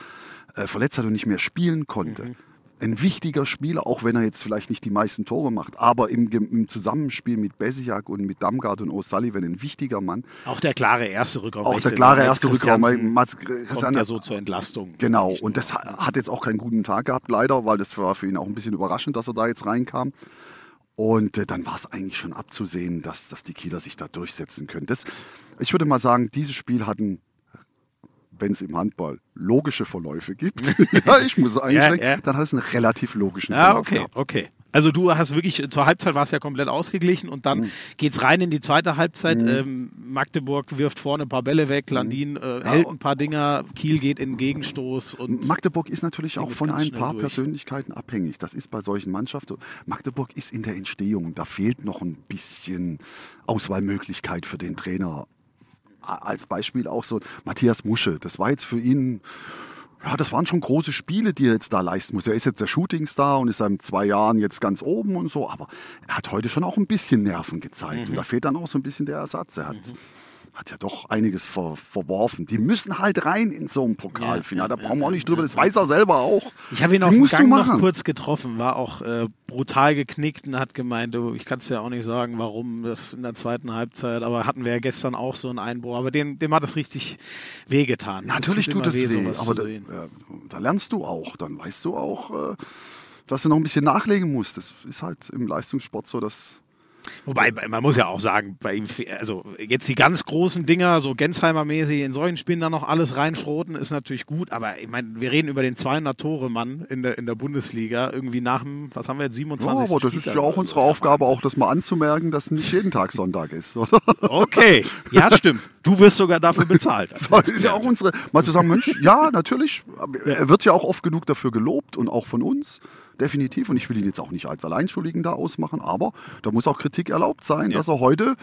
C: äh, verletzt hat und nicht mehr spielen konnte.
B: Mhm.
C: Ein wichtiger Spieler, auch wenn er jetzt vielleicht nicht die meisten Tore macht, aber im, im Zusammenspiel mit Besiak und mit Damgard und O'Sullivan ein wichtiger Mann.
B: Auch der klare erste Rückraum.
C: Auch der klare erste Rückraum. Mats
B: Kommt ja so zur Entlastung.
C: Genau, und das hat jetzt auch keinen guten Tag gehabt, leider, weil das war für ihn auch ein bisschen überraschend, dass er da jetzt reinkam. Und äh, dann war es eigentlich schon abzusehen, dass, dass die Kieler sich da durchsetzen können. Das, ich würde mal sagen, dieses Spiel hatten, wenn es im Handball logische Verläufe gibt, ja, ich muss einschränken,
B: ja.
C: dann hat es einen relativ logischen
B: Ja,
C: Verlauf
B: okay,
C: gehabt.
B: okay. Also du hast wirklich, zur Halbzeit war es ja komplett ausgeglichen und
C: Mhm.
B: dann geht's rein in die zweite Halbzeit. Ähm, Magdeburg wirft vorne ein paar Bälle weg, Landin äh, hält ein paar Dinger, Kiel geht in den Gegenstoß und
C: Magdeburg ist natürlich auch von ein paar
B: durch.
C: Persönlichkeiten abhängig. Das ist bei solchen Mannschaften. Magdeburg ist in der Entstehung. Da fehlt noch ein bisschen Auswahlmöglichkeit für den Trainer. Als Beispiel auch so Matthias Musche. Das war jetzt für ihn. Ja, das waren schon große Spiele, die er jetzt da leisten muss. Er ist jetzt der Shootingstar und ist seit zwei Jahren jetzt ganz oben und so, aber er hat heute schon auch ein bisschen Nerven gezeigt. Und da fehlt dann auch so ein bisschen der Ersatz. Er hat, hat ja doch einiges ver verworfen. Die müssen halt rein in so ein Pokalfinale.
B: Ja,
C: da brauchen wir auch nicht drüber, das weiß er selber auch.
B: Ich habe ihn auf dem Gang noch kurz getroffen, war auch äh, brutal geknickt und hat gemeint, du, ich kann es ja auch nicht sagen, warum das in der zweiten Halbzeit, aber hatten wir ja gestern auch so einen Einbruch, aber dem, dem hat es richtig wehgetan.
C: Natürlich
B: Es
C: tut
B: immer
C: das weh,
B: sowas
C: aber
B: zu
C: da,
B: sehen.
C: ja, da lernst du auch. Dann weißt du auch, äh, dass du noch ein bisschen nachlegen musst. Das ist halt im Leistungssport so, dass
B: Wobei, man muss ja auch sagen, bei ihm, also jetzt die ganz großen Dinger, so Gensheimer-mäßig, in solchen Spielen dann noch alles reinschroten, ist natürlich gut, aber ich meine, wir reden über den 200-Tore-Mann in der, in der Bundesliga, irgendwie nach dem, was haben wir jetzt,
C: Ja,
B: 27.
C: aber das ist
B: Spieltag
C: ja auch
B: so.
C: unsere
B: ist ja
C: Aufgabe, auch das mal anzumerken, dass nicht jeden Tag Sonntag ist, oder?
B: Okay, ja, stimmt. Du wirst sogar dafür bezahlt.
C: Das ist ja auch unsere, mal zu sagen, Mensch, ja, natürlich, er wird ja auch oft genug dafür gelobt und auch von uns, definitiv. Und ich will ihn jetzt auch nicht als Alleinschuldigen da ausmachen, aber da muss auch Kritik erlaubt sein, dass er heute,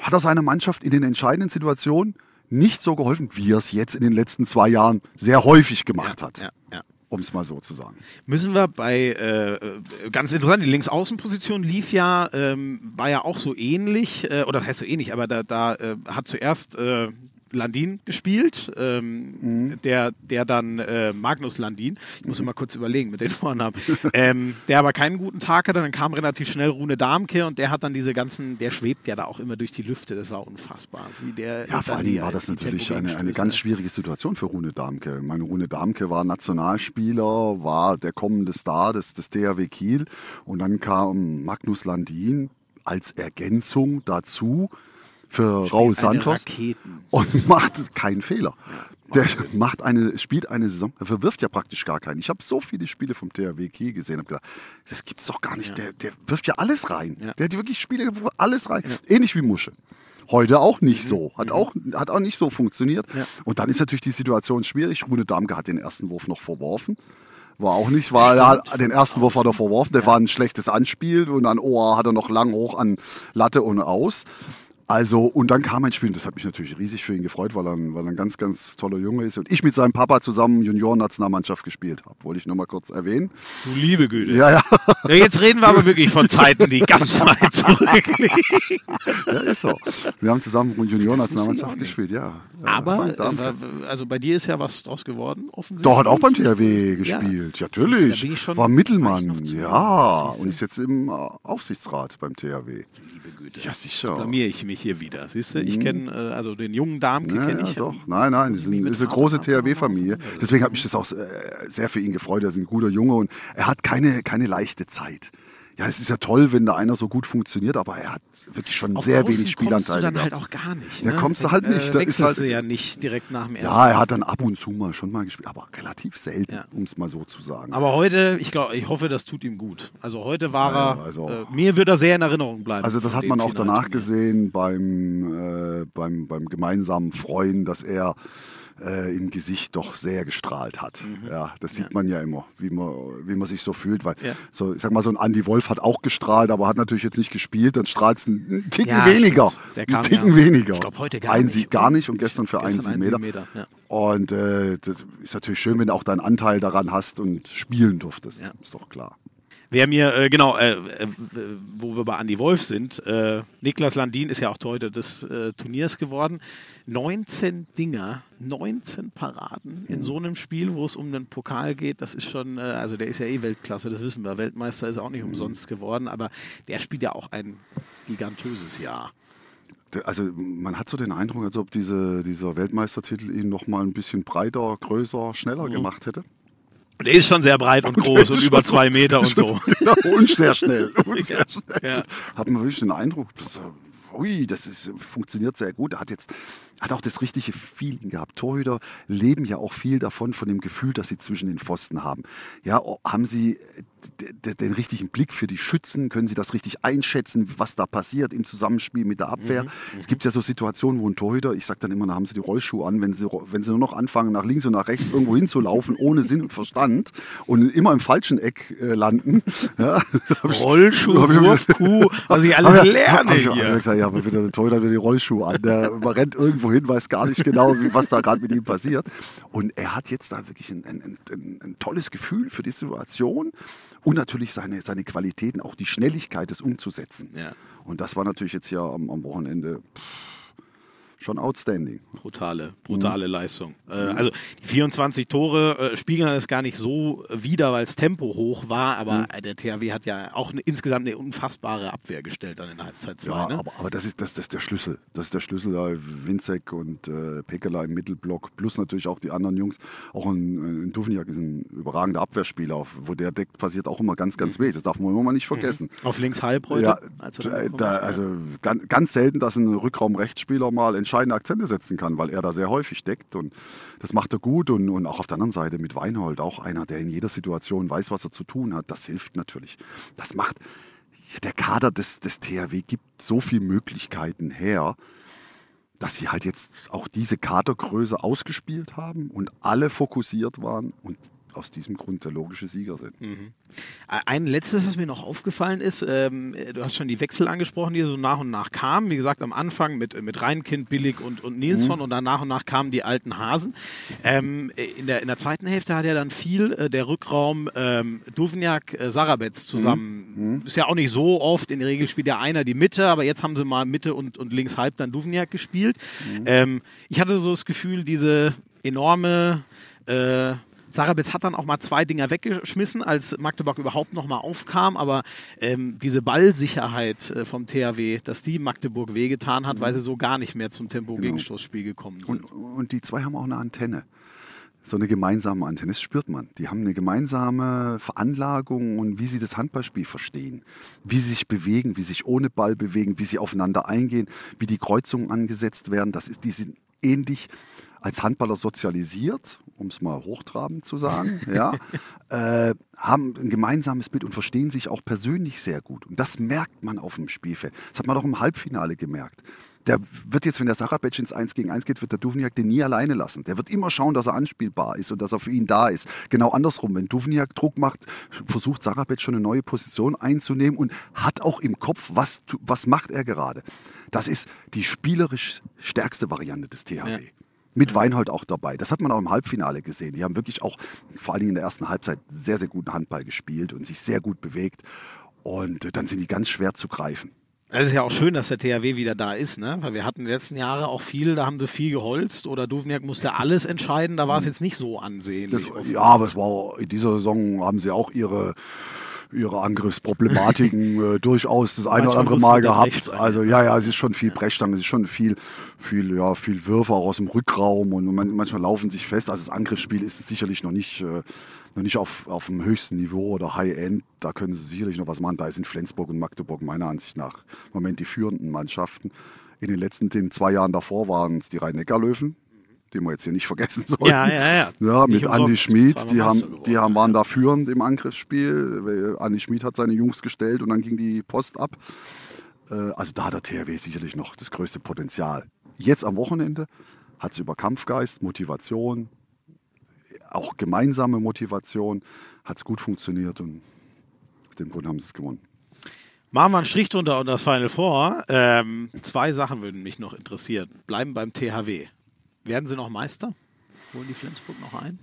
C: hat er seiner Mannschaft in den entscheidenden Situationen nicht so geholfen, wie er es jetzt in den letzten zwei Jahren sehr häufig gemacht hat.
B: Ja, ja.
C: Um es mal so zu sagen.
B: Müssen wir bei, äh, äh, ganz interessant, die Linksaußenposition lief ja, ähm, war ja auch so ähnlich, äh, oder heißt so ähnlich, aber da, da äh, hat zuerst äh, Landin gespielt, ähm, der, der dann äh, Magnus Landin, ich muss immer kurz überlegen mit den Vornamen, ähm, der aber keinen guten Tag hatte, dann kam relativ schnell Rune Darmke und der hat dann diese ganzen, der schwebt ja da auch immer durch die Lüfte, das war unfassbar. Wie der
C: Ja, vor allen Dingen war das natürlich eine, eine ganz schwierige Situation für Rune Darmke. Ich meine, Rune Darmke war Nationalspieler, war der kommende Star des, des THW Kiel und dann kam Magnus Landin als Ergänzung dazu für Raul Santos
B: Raketen-
C: und macht keinen Fehler. Der macht eine, spielt eine Saison, er verwirft ja praktisch gar keinen. Ich habe so viele Spiele vom THW Kiel gesehen und gedacht, das gibt's doch gar nicht. Der, der wirft ja alles rein.
B: Ja.
C: Der hat wirklich Spiele, wo alles rein. Ähnlich wie Musche. Heute auch nicht so. Hat auch, hat auch nicht so funktioniert.
B: Ja.
C: Und dann ist natürlich die Situation schwierig. Rune Damke hat den ersten Wurf noch verworfen. War auch nicht, weil er den ersten Wurf hat er verworfen. Der war ein schlechtes Anspiel und dann oh, hat er noch lang hoch an Latte und aus. Also, und dann kam ein Spiel, und das hat mich natürlich riesig für ihn gefreut, weil er, ein- weil er ein ganz, ganz toller Junge ist. Und ich mit seinem Papa zusammen Junioren-Nationalmannschaft gespielt habe. Wollte ich nur mal kurz erwähnen.
B: Du liebe Güte.
C: Ja, ja,
B: Ja, jetzt reden wir aber wirklich von Zeiten, die ganz weit zurückliegen.
C: ja ist so. Wir haben zusammen Junioren-Nationalmannschaft gespielt, ja.
B: Aber, äh, also bei dir ist ja was draus geworden, offensichtlich.
C: Doch, hat auch beim THW gespielt. Ja,
B: Siehst
C: natürlich.
B: ich schon-
C: war Mittelmann. Ja.
B: Siehst
C: und ist jetzt im äh, Aufsichtsrat beim THW.
B: Liebe Güte.
C: Ja, sicher.
B: Blamier ich mich hier wieder. Siehst du, ich kenne, äh, also den jungen Darmke
C: Ja,
B: kenne
C: ja,
B: ich.
C: doch. Nein, nein, die
B: mich
C: sind, ist eine große THW-Familie. Deswegen hat mich das auch äh, sehr für ihn gefreut. Er ist ein guter Junge und er hat keine, keine leichte Zeit. Ja, es ist ja toll, wenn da einer so gut funktioniert, aber er hat wirklich schon
B: Auf
C: sehr wenig
B: kommst du
C: Spielanteile
B: dann
C: gehabt.
B: halt auch gar nicht. Ne?
C: kommst du halt nicht.
B: Äh,
C: Da ist halt-
B: ja nicht direkt nach dem ersten.
C: ja, er hat dann ab und zu mal schon mal gespielt, aber relativ selten,
B: Ja.
C: um es mal so zu sagen.
B: Aber heute, ich glaube, ich hoffe, das tut ihm gut. Also heute war
C: Ja,
B: er,
C: also-
B: äh, mir wird er sehr in Erinnerung bleiben.
C: Also das hat man auch danach gesehen beim, äh, beim, beim gemeinsamen Freuen, dass er äh, im Gesicht doch sehr gestrahlt hat. Ja, das sieht man ja immer, wie man, wie man sich so fühlt. Weil
B: Ja.
C: so, ich sag mal, so ein Andy Wolf hat auch gestrahlt, aber hat natürlich jetzt nicht gespielt, dann strahlt es einen Ticken
B: Ja,
C: weniger.
B: Der
C: Einen
B: kam
C: Ticken
B: ja-
C: weniger.
B: ich glaub, heute gar
C: ein
B: nicht,
C: Sieg gar nicht und gestern für einen
B: Gestern
C: Sieg
B: ein
C: Meter.
B: Meter, ja.
C: Und äh, das ist natürlich schön, wenn du auch deinen Anteil daran hast und spielen durftest.
B: Ja.
C: Ist doch klar.
B: Wer mir, äh, genau, äh, äh, wo wir bei Andy Wolf sind, äh, Niklas Landin ist ja auch Torhüter des äh, Turniers geworden. 19 Dinger, 19 Paraden in so einem Spiel, wo es um den Pokal geht, das ist schon, äh, also der ist ja eh Weltklasse, das wissen wir. Weltmeister ist auch nicht umsonst geworden, aber der spielt ja auch ein gigantöses Jahr.
C: Also man hat so den Eindruck, als ob diese, dieser Weltmeistertitel ihn noch mal ein bisschen breiter, größer, schneller
B: Mhm.
C: gemacht hätte.
B: Und er ist schon sehr breit und groß und über zwei Meter und so.
C: Und sehr schnell. Und sehr
B: Ja,
C: schnell.
B: ja.
C: Hat man wirklich den Eindruck, dass, ui, das ist, funktioniert sehr gut. Er hat jetzt hat auch das richtige Feeling gehabt. Torhüter leben ja auch viel davon, von dem Gefühl, dass sie zwischen den Pfosten haben. Ja, haben sie den richtigen Blick für die Schützen? Können sie das richtig einschätzen, was da passiert im Zusammenspiel mit der Abwehr? Es gibt ja so Situationen, wo ein Torhüter, ich sage dann immer, da haben sie die Rollschuhe an, wenn sie, wenn sie nur noch anfangen, nach links und nach rechts irgendwo hinzulaufen, ohne Sinn und Verstand und immer im falschen Eck äh, landen. Ja, hab ich-
B: Rollschuh,
C: hab ich-
B: Wurfkuh, was ich alles
C: hab
B: lerne
C: hab ich, hab ich
B: hier.
C: gesagt, ja, aber bitte, der Torhüter hat wieder die Rollschuhe an. Der rennt irgendwo hin, weiß gar nicht genau, wie, was da gerade mit ihm passiert. Und er hat jetzt da wirklich ein, ein, ein, ein tolles Gefühl für die Situation und natürlich seine, seine Qualitäten, auch die Schnelligkeit, das umzusetzen.
B: Ja.
C: Und das war natürlich jetzt hier am, am Wochenende pff, schon outstanding.
B: Brutale, brutale mhm. Leistung. Äh, also die 24 Tore äh, spiegeln das gar nicht so wider, weil das Tempo hoch war, aber mhm. der THW hat ja auch eine, insgesamt eine unfassbare Abwehr gestellt dann in der Halbzeit 2.
C: Ja,
B: ne?
C: aber, aber, das, ist, das, das ist der Schlüssel. Das ist der Schlüssel, da Winzek und äh, Pekela im Mittelblock, plus natürlich auch die anderen Jungs. Auch ein, ein Duvniak ist ein überragender Abwehrspieler, wo der deckt, passiert auch immer ganz, ganz mhm. wenig. Das darf man immer mal nicht vergessen.
B: Mhm. Auf links halb heute?
C: Ja, da, also ganz, ganz selten, dass ein Rückraum-Rechtsspieler mal entscheidende Akzente setzen kann, weil er da sehr häufig deckt und das macht er gut und, und auch auf der anderen Seite mit Weinhold auch einer, der in jeder Situation weiß, was er zu tun hat. Das hilft natürlich. Das macht, der Kader des, des THW gibt so viele Möglichkeiten her, dass sie halt jetzt auch diese Kadergröße ausgespielt haben und alle fokussiert waren und aus diesem Grund der logische Sieger sind. Mhm.
B: Ein letztes, was mir noch aufgefallen ist, ähm, du hast schon die Wechsel angesprochen, die so nach und nach kamen. Wie gesagt, am Anfang mit, mit Reinkind, Billig und, und Nilsson mhm. und dann nach und nach kamen die alten Hasen. Ähm, in, der, in der zweiten Hälfte hat ja dann viel äh, der Rückraum ähm, Duvniak, äh, Sarabetz zusammen. Mhm. mhm. Ist ja auch nicht so oft, in der Regel spielt ja einer die Mitte, aber jetzt haben sie mal Mitte und, und links halb dann Duvniak gespielt. Mhm. Ähm, ich hatte so das Gefühl, diese enorme äh, Sarabitz hat dann auch mal zwei Dinger weggeschmissen, als Magdeburg überhaupt noch mal aufkam. Aber ähm, diese Ballsicherheit äh, vom THW, dass die Magdeburg wehgetan hat, mhm. weil sie so gar nicht mehr zum Tempo-Gegenstoßspiel genau. gekommen sind.
C: Und, und die zwei haben auch eine Antenne so eine gemeinsame Antenne. Das spürt man. Die haben eine gemeinsame Veranlagung und wie sie das Handballspiel verstehen. Wie sie sich bewegen, wie sie sich ohne Ball bewegen, wie sie aufeinander eingehen, wie die Kreuzungen angesetzt werden. Das ist, die sind ähnlich als Handballer sozialisiert, um es mal hochtrabend zu sagen, ja, äh, haben ein gemeinsames Bild und verstehen sich auch persönlich sehr gut. Und das merkt man auf dem Spielfeld. Das hat man auch im Halbfinale gemerkt. Der wird jetzt, wenn der Sarabetsch ins 1 gegen 1 geht, wird der Duvniak den nie alleine lassen. Der wird immer schauen, dass er anspielbar ist und dass er für ihn da ist. Genau andersrum, wenn Duvniak Druck macht, versucht Sarabetsch schon eine neue Position einzunehmen und hat auch im Kopf, was, was macht er gerade. Das ist die spielerisch stärkste Variante des THW. Ja mit Weinhold auch dabei. Das hat man auch im Halbfinale gesehen. Die haben wirklich auch vor allen Dingen in der ersten Halbzeit sehr, sehr guten Handball gespielt und sich sehr gut bewegt. Und dann sind die ganz schwer zu greifen.
B: Es ist ja auch schön, dass der THW wieder da ist, ne? Weil wir hatten in den letzten Jahre auch viel, da haben sie viel geholzt oder Duvniak musste alles entscheiden, da war es mhm. jetzt nicht so ansehnlich.
C: Das, ja, aber es war in dieser Saison haben sie auch ihre ihre Angriffsproblematiken äh, durchaus das eine oder andere Mal gehabt. Also ja, ja, es ist schon viel Brechstange, es ist schon viel, viel, ja, viel Würfe auch aus dem Rückraum und man, manchmal laufen sich fest. Also das Angriffsspiel ist sicherlich noch nicht, äh, noch nicht auf, auf dem höchsten Niveau oder High-End. Da können sie sicherlich noch was machen. Da sind Flensburg und Magdeburg meiner Ansicht nach im Moment die führenden Mannschaften. In den letzten den zwei Jahren davor waren es die Rhein-Neckar-Löwen, den wir jetzt hier nicht vergessen sollten.
B: Ja, ja, ja.
C: ja mit Andi Schmid, die haben, die haben, waren da führend im Angriffsspiel. Andi Schmid hat seine Jungs gestellt und dann ging die Post ab. Äh, also da hat der THW sicherlich noch das größte Potenzial. Jetzt am Wochenende hat es über Kampfgeist, Motivation, auch gemeinsame Motivation, hat es gut funktioniert und aus dem Grund haben sie es gewonnen.
B: Machen wir einen Strich drunter und das Final Four. Ähm, zwei Sachen würden mich noch interessieren. Bleiben beim THW. Werden sie noch Meister? Holen die Flensburg noch ein?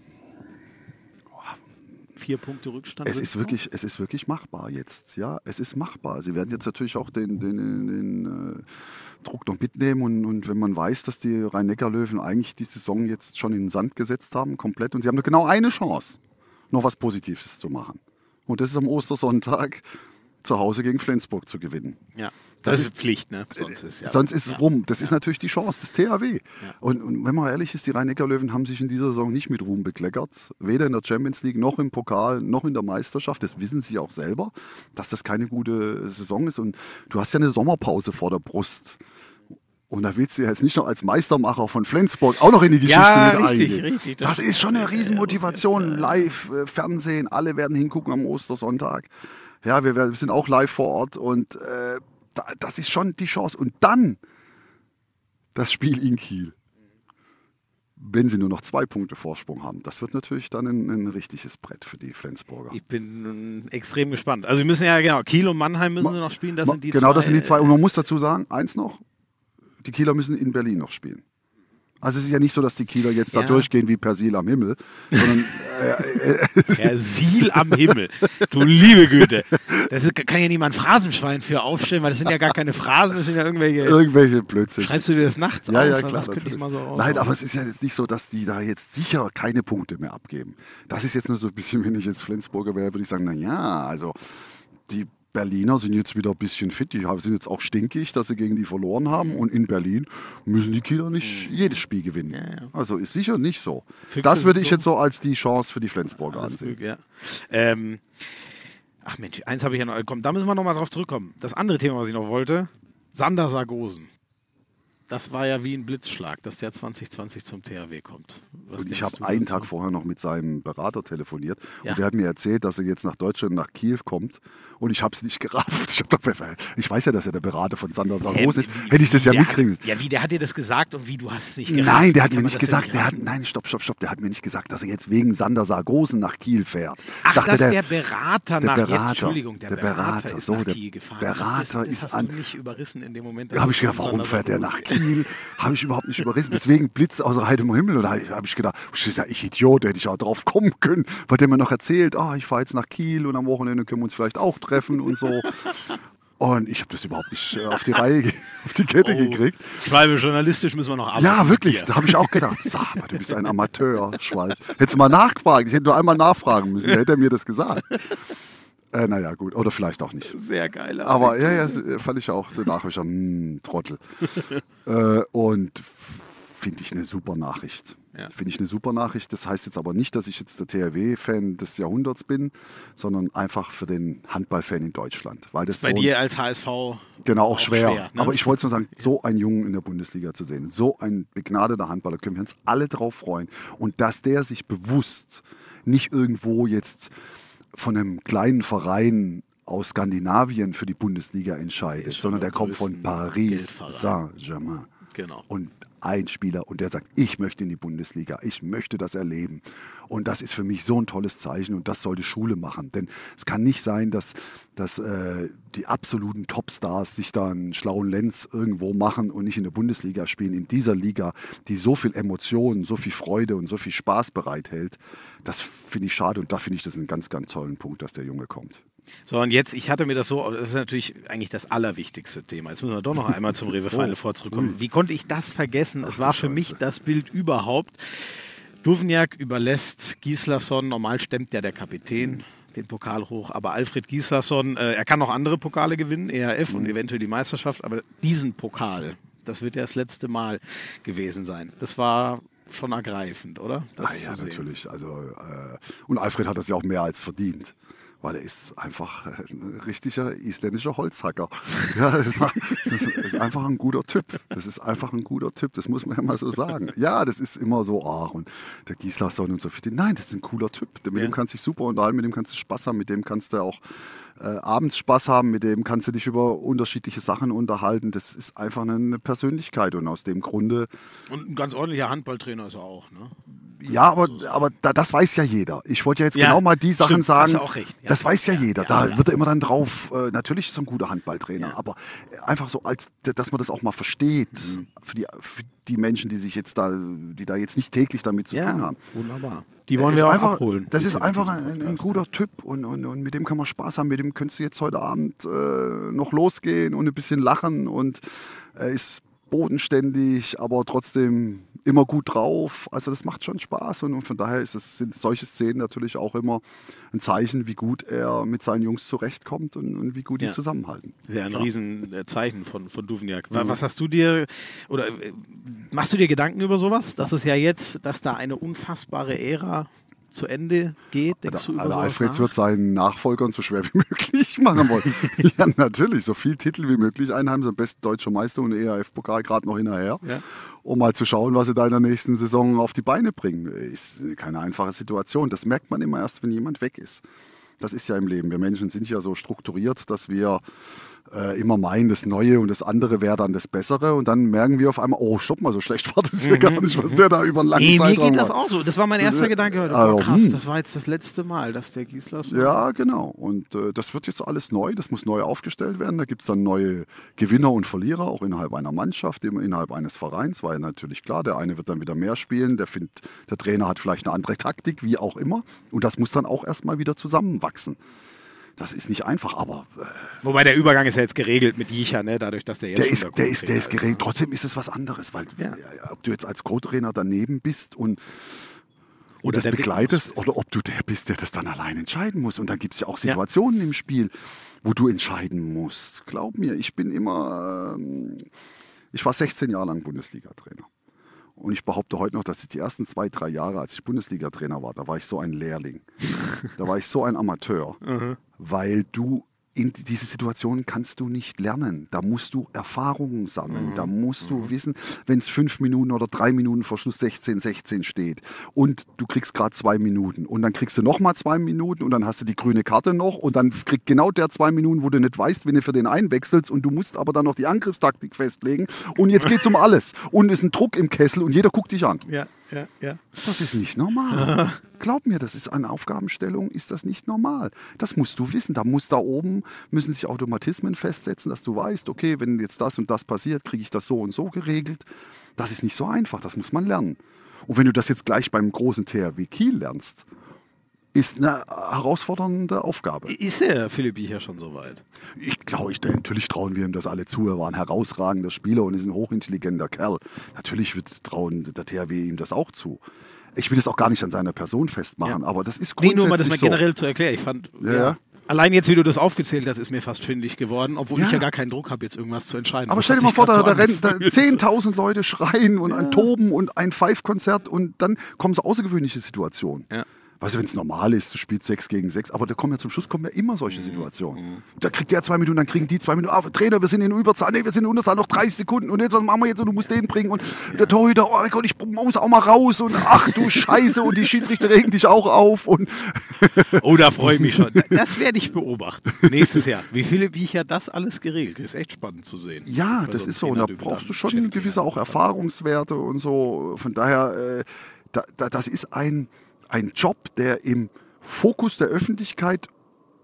B: Vier Punkte Rückstand.
C: Es ist, wirklich, es ist wirklich machbar jetzt. Ja, es ist machbar. Sie werden jetzt natürlich auch den, den, den äh, Druck noch mitnehmen. Und, und, wenn man weiß, dass die Rhein-Neckar-Löwen eigentlich die Saison jetzt schon in den Sand gesetzt haben, komplett, und sie haben nur genau eine Chance, noch was Positives zu machen. Und das ist am Ostersonntag zu Hause gegen Flensburg zu gewinnen.
B: Ja. Das, das ist Pflicht, ne? Sonst ist,
C: ja. Sonst ist ja. rum. Das ja. ist natürlich die Chance des THW. Und, und, wenn man ehrlich ist, die Rhein-Neckar-Löwen haben sich in dieser Saison nicht mit Ruhm bekleckert. Weder in der Champions League, noch im Pokal, noch in der Meisterschaft. Das wissen sie auch selber, dass das keine gute Saison ist. Und du hast ja eine Sommerpause vor der Brust. Und da willst du jetzt nicht noch als Meistermacher von Flensburg auch noch in die Geschichte ja, mit richtig, eingehen. Richtig, das, das ist schon eine Riesenmotivation. Live, äh, Fernsehen, alle werden hingucken am Ostersonntag. Ja, wir, wir sind auch live vor Ort und äh, das ist schon die Chance. Und dann das Spiel in Kiel. Wenn sie nur noch zwei Punkte Vorsprung haben, das wird natürlich dann ein, ein richtiges Brett für die Flensburger.
B: Ich bin extrem gespannt. Also, wir müssen ja, genau, Kiel und Mannheim müssen Ma, sie noch spielen. Das sind die
C: genau,
B: zwei,
C: das sind die zwei. Und man muss dazu sagen, eins noch: die Kieler müssen in Berlin noch spielen. Also es ist ja nicht so, dass die Kieler jetzt
B: Ja.
C: da durchgehen wie Persil am Himmel, sondern
B: Persil am Himmel. Du liebe Güte. Das ist, kann ja niemand Phrasenschwein für aufstellen, weil das sind ja gar keine Phrasen, das sind ja irgendwelche.
C: irgendwelche Blödsinn.
B: Schreibst du dir das nachts
C: Ja,
B: auf?
C: ja, klar.
B: So
C: Nein, aber es ist ja jetzt nicht so, dass die da jetzt sicher keine Punkte mehr abgeben. Das ist jetzt nur so ein bisschen, wenn ich jetzt Flensburger wäre, würde ich sagen, na ja, also die Berliner sind jetzt wieder ein bisschen fit, die sind jetzt auch stinkig, dass sie gegen die verloren haben und in Berlin müssen die Kieler nicht jedes Spiel gewinnen. Also ist sicher nicht so.
B: Füchse
C: das würde ich jetzt so als die Chance für die Flensburger ansehen.
B: Ja. Ähm, ach Mensch, eins habe ich ja noch. Komm, da müssen wir noch mal drauf zurückkommen. Das andere Thema, was ich noch wollte: Sander Sargosen. Das war ja wie ein Blitzschlag, dass der 2020 zum THW kommt. Was
C: Und ich habe einen
B: dazu?
C: Tag vorher noch mit seinem Berater telefoniert
B: Ja.
C: und der hat mir erzählt, dass er jetzt nach Deutschland, nach Kiew kommt und ich habe es nicht gerafft. Ich, doch, ich weiß ja, dass er der Berater von Sander Saros ist. Hätte ich das ja mitkriegen
B: Hat, ja, wie, der hat dir das gesagt und wie, du hast es nicht gerafft.
C: Nein, der hat mir nicht gesagt, der hat, nein, stopp, stopp, stopp, der hat mir nicht gesagt, dass er jetzt wegen Sander Sargosen nach Kiel fährt.
B: Ach,
C: Dachte
B: dass der,
C: der,
B: Berater
C: der
B: nach jetzt,
C: Berater,
B: Entschuldigung, der,
C: der
B: Berater,
C: Berater,
B: ist
C: so,
B: nach
C: der
B: Kiel gefahren.
C: Berater
B: das, das
C: ist
B: hast
C: an-
B: du nicht überrissen in dem Moment.
C: da habe ich gedacht, warum fährt der nach Kiel? habe ich überhaupt nicht überrissen. Deswegen Blitz aus heiterem Himmel. Und da habe ich gedacht, ich, gesagt, ich Idiot, hätte ich auch drauf kommen können. Weil der mir noch erzählt, ah, ich fahre jetzt nach Kiel und am Wochenende können wir uns vielleicht auch treffen und so. Und ich habe das überhaupt nicht äh, auf die Reihe, auf die Kette gekriegt.
B: Schwalbe, journalistisch müssen wir noch arbeiten.
C: Ja, wirklich. Da habe ich auch gedacht, sag mal, du bist ein Amateur, Schwalb. Hättest du mal nachgefragt. Ich hätte nur einmal nachfragen müssen. Da hätte er mir das gesagt. Äh, naja, gut. Oder vielleicht auch nicht.
B: Sehr geil.
C: Aber ja, ja, s- fand ich auch. Danach habe ich gesagt, hm, Trottel. äh, und finde ich eine super Nachricht.
B: Ja.
C: Finde ich eine super Nachricht. Das heißt jetzt aber nicht, dass ich jetzt der THW-Fan des Jahrhunderts bin, sondern einfach für den Handballfan in Deutschland. Weil das
B: Bei
C: so
B: dir als HSV
C: Genau, auch,
B: auch
C: schwer.
B: schwer, ne?
C: Aber ich wollte nur sagen, so einen Jungen in der Bundesliga zu sehen, so ein begnadeter Handballer, können wir uns alle drauf freuen. Und dass der sich bewusst nicht irgendwo jetzt von einem kleinen Verein aus Skandinavien für die Bundesliga entscheidet, sondern der kommt von Paris. Saint-Germain.
B: Genau.
C: Und ein Spieler und der sagt, ich möchte in die Bundesliga, ich möchte das erleben. Und das ist für mich so ein tolles Zeichen und das sollte Schule machen. Denn es kann nicht sein, dass, dass äh, die absoluten Topstars sich da einen schlauen Lenz irgendwo machen und nicht in der Bundesliga spielen. In dieser Liga, die so viel Emotionen, so viel Freude und so viel Spaß bereithält. Das finde ich schade und da finde ich das einen ganz, ganz tollen Punkt, dass der Junge kommt.
B: So, und jetzt, ich hatte mir das so, das ist natürlich eigentlich das allerwichtigste Thema. Jetzt müssen wir doch noch einmal zum Rewe Final Four zurückkommen. Wie konnte ich das vergessen? Es war für mich das Bild überhaupt. Duvniak überlässt Gislason, normal stemmt ja der Kapitän den Pokal hoch, aber Alfred Gislason, äh, er kann noch andere Pokale gewinnen, ERF und eventuell die Meisterschaft, aber diesen Pokal, das wird ja das letzte Mal gewesen sein. Das war schon ergreifend, oder? Das
C: Ah, ja, natürlich. Also, äh, und Alfred hat das ja auch mehr als verdient. Weil er ist einfach ein richtiger isländischer Holzhacker. Ja, das ist einfach ein guter Typ. Das ist einfach ein guter Typ. Das muss man ja mal so sagen. Ja, das ist immer so, ach, und der Gislason und so. den- Nein, das ist ein cooler Typ. Mit
B: Ja.
C: dem kannst du dich super unterhalten, mit dem kannst du Spaß haben, mit dem kannst du auch äh, abends Spaß haben, mit dem kannst du dich über unterschiedliche Sachen unterhalten. Das ist einfach eine Persönlichkeit und aus dem Grunde
B: Und ein ganz ordentlicher Handballtrainer ist er auch, ne?
C: ja, aber, aber da, das weiß ja jeder. Ich wollte ja jetzt
B: Ja,
C: genau mal die Sachen
B: stimmt, hast
C: sagen.
B: du auch recht. Ja.
C: Das weiß ja,
B: Ja,
C: jeder. da wird er immer dann drauf. Äh, natürlich ist er ein guter Handballtrainer, aber einfach so, als dass man das auch mal versteht
B: Mhm.
C: für, die, für die Menschen, die sich jetzt da, die da jetzt nicht täglich damit zu tun haben.
B: wunderbar. Die wollen wir auch
C: einfach,
B: abholen.
C: Das ist einfach ein, ein guter Typ und, und, und mit dem kann man Spaß haben. Mit dem könntest du jetzt heute Abend äh, noch losgehen und ein bisschen lachen und er ist bodenständig, aber trotzdem immer gut drauf. Also das macht schon Spaß und, von daher ist es, sind solche Szenen natürlich auch immer ein Zeichen, wie gut er mit seinen Jungs zurechtkommt und, und wie gut
B: Ja.
C: die zusammenhalten.
B: Ja, ein
C: Klar.
B: Riesenzeichen von, von Duvniak. Wa- Was hast du dir, oder äh, machst du dir Gedanken über sowas? Dass es ja jetzt, dass da eine unfassbare Ära zu Ende geht? Denkst du über
C: Also Alfreds wird seinen Nachfolgern so schwer wie möglich machen wollen. ja, natürlich, so viel Titel wie möglich einheimsen. Am besten deutscher Meister und ERF-Pokal gerade noch hinterher.
B: Ja.
C: Um mal zu schauen, was sie da in der nächsten Saison auf die Beine bringen. Ist keine einfache Situation. Das merkt man immer erst, wenn jemand weg ist. Das ist ja im Leben. Wir Menschen sind ja so strukturiert, dass wir äh, immer meinen, das Neue und das andere wäre dann das Bessere. Und dann merken wir auf einmal, oh, stopp mal, so schlecht war das ja gar nicht, was der da über einen langen
B: Nee, mir
C: Zeitraum
B: geht das auch so. Das war mein erster Gedanke heute.
C: Also,
B: Oh, krass,
C: hm.
B: das war jetzt das letzte Mal, dass der Giesler so.
C: Ja, genau. Und äh, das wird jetzt alles neu, das muss neu aufgestellt werden. Da gibt es dann neue Gewinner und Verlierer, auch innerhalb einer Mannschaft, innerhalb eines Vereins, weil natürlich klar, der eine wird dann wieder mehr spielen, der, findet, der Trainer hat vielleicht eine andere Taktik, wie auch immer. Und das muss dann auch erstmal wieder zusammenwachsen. Das ist nicht einfach, aber äh,
B: Wobei der Übergang ist ja jetzt geregelt mit Jicha, ne? dadurch, dass der jetzt
C: der ist, der ist, der ist geregelt. Trotzdem ist es was anderes, weil
B: Ja.
C: ja, ob du jetzt als Co-Trainer daneben bist und
B: Oder
C: das begleitest oder ob du der bist, der das dann allein entscheiden muss. Und dann gibt es ja auch Situationen im Spiel, wo du entscheiden musst. Glaub mir, ich bin immer, ähm, ich war 16 Jahre lang Bundesliga-Trainer. Und ich behaupte heute noch, dass ich die ersten zwei, drei Jahre, als ich Bundesliga-Trainer war, da war ich so ein Lehrling. da war ich so ein Amateur, weil du in diese Situationen kannst du nicht lernen. Da musst du Erfahrungen sammeln. Da musst du wissen, wenn es fünf Minuten oder drei Minuten vor Schluss 16, 16 steht und du kriegst gerade zwei Minuten und dann kriegst du nochmal zwei Minuten und dann hast du die grüne Karte noch und dann kriegt genau der zwei Minuten, wo du nicht weißt, wenn du für den einwechselst und du musst aber dann noch die Angriffstaktik festlegen und jetzt geht's um alles und es ist ein Druck im Kessel und jeder guckt dich an.
B: Ja, ja, ja.
C: Das ist nicht normal. Glaub mir, das ist eine Aufgabenstellung, ist das nicht normal. Das musst du wissen. Da muss da oben, müssen sich Automatismen festsetzen, dass du weißt, okay, wenn jetzt das und das passiert, kriege ich das so und so geregelt. Das ist nicht so einfach, das muss man lernen. Und wenn du das jetzt gleich beim großen THW Kiel lernst, ist eine herausfordernde Aufgabe.
B: Ist der Philipp Jicha schon so weit?
C: Ich glaube, ich, natürlich trauen wir ihm das alle zu. Er war ein herausragender Spieler und ist ein hochintelligenter Kerl. Natürlich wird trauen der THW ihm das auch zu. Ich will das auch gar nicht an seiner Person festmachen,
B: Ja.
C: aber das ist
B: Nee,
C: grundsätzlich
B: nur mal das mal
C: so.
B: generell zu erklären. Ich fand,
C: Ja, ja.
B: allein jetzt, wie du das aufgezählt hast, ist mir fast findig geworden, obwohl
C: Ja.
B: ich ja gar keinen Druck habe, jetzt irgendwas zu entscheiden.
C: Aber
B: Das
C: stell dir mal vor, da,
B: so
C: rennen da
B: angefühlt.
C: 10.000 Leute schreien und ein Toben und ein Pfeifkonzert und dann kommen so außergewöhnliche Situationen.
B: Ja.
C: Weißt du, wenn es normal ist, du spielst 6 gegen 6, aber da kommen ja zum Schluss kommen ja immer solche
B: Mhm.
C: Situationen. Da kriegt der zwei Minuten, dann kriegen die zwei Minuten. Ah, Trainer, wir sind in Überzahl, nee, wir sind in Unterzahl, noch 30 Sekunden und jetzt, was machen wir jetzt? Und du musst den bringen und der Torhüter, oh Gott, ich muss auch mal raus und ach du Scheiße und die Schiedsrichter regen dich auch auf und
B: Oh, da freue ich mich schon. Das werde ich beobachten. Nächstes Jahr. Wie Philipp Jicha das alles geregelt. Ist echt spannend zu sehen.
C: Ja, das ist so. Und da brauchst du schon gewisse auch Erfahrungswerte und so. Von daher, äh, da, da, das ist ein, ein Job, der im Fokus der Öffentlichkeit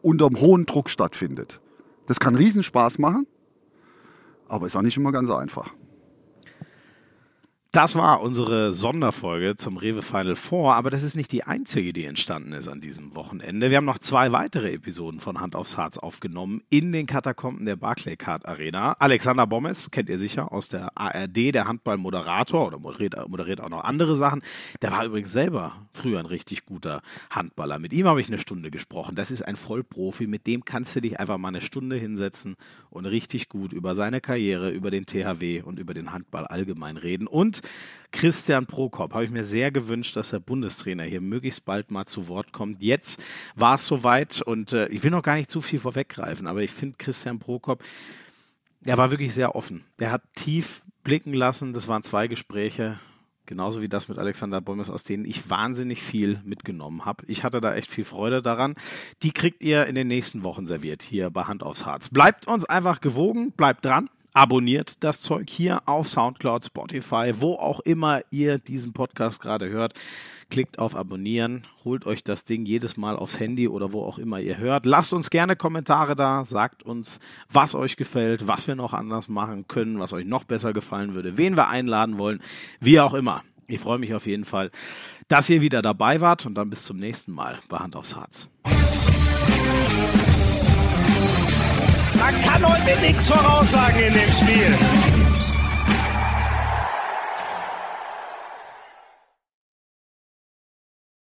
C: unter hohem Druck stattfindet. Das kann Riesenspaß machen, aber ist auch nicht immer ganz einfach.
B: Das war unsere Sonderfolge zum Rewe Final Four, aber das ist nicht die einzige, die entstanden ist an diesem Wochenende. Wir haben noch zwei weitere Episoden von Hand aufs Harz aufgenommen in den Katakomben der Barclaycard Arena. Alexander Bommes kennt ihr sicher aus der ARD, der Handballmoderator oder moderiert, moderiert auch noch andere Sachen. Der war übrigens selber früher ein richtig guter Handballer. Mit ihm habe ich eine Stunde gesprochen. Das ist ein Vollprofi, mit dem kannst du dich einfach mal eine Stunde hinsetzen und richtig gut über seine Karriere, über den THW und über den Handball allgemein reden. Und Christian Prokop habe ich mir sehr gewünscht, dass der Bundestrainer hier möglichst bald mal zu Wort kommt. Jetzt war es soweit und äh, ich will noch gar nicht zu viel vorweggreifen, aber ich finde Christian Prokop, er war wirklich sehr offen. Er hat tief blicken lassen. Das waren zwei Gespräche, genauso wie das mit Alexander Bäumes, aus denen ich wahnsinnig viel mitgenommen habe. Ich hatte da echt viel Freude daran. Die kriegt ihr in den nächsten Wochen serviert hier bei Hand aufs Harz. Bleibt uns einfach gewogen, bleibt dran. Abonniert das Zeug hier auf Soundcloud, Spotify, wo auch immer ihr diesen Podcast gerade hört. Klickt auf Abonnieren, holt euch das Ding jedes Mal aufs Handy oder wo auch immer ihr hört. Lasst uns gerne Kommentare da, sagt uns, was euch gefällt, was wir noch anders machen können, was euch noch besser gefallen würde, wen wir einladen wollen, wie auch immer. Ich freue mich auf jeden Fall, dass ihr wieder dabei wart und dann bis zum nächsten Mal bei Hand aufs Harz.
A: Man kann heute nichts voraussagen in dem Spiel.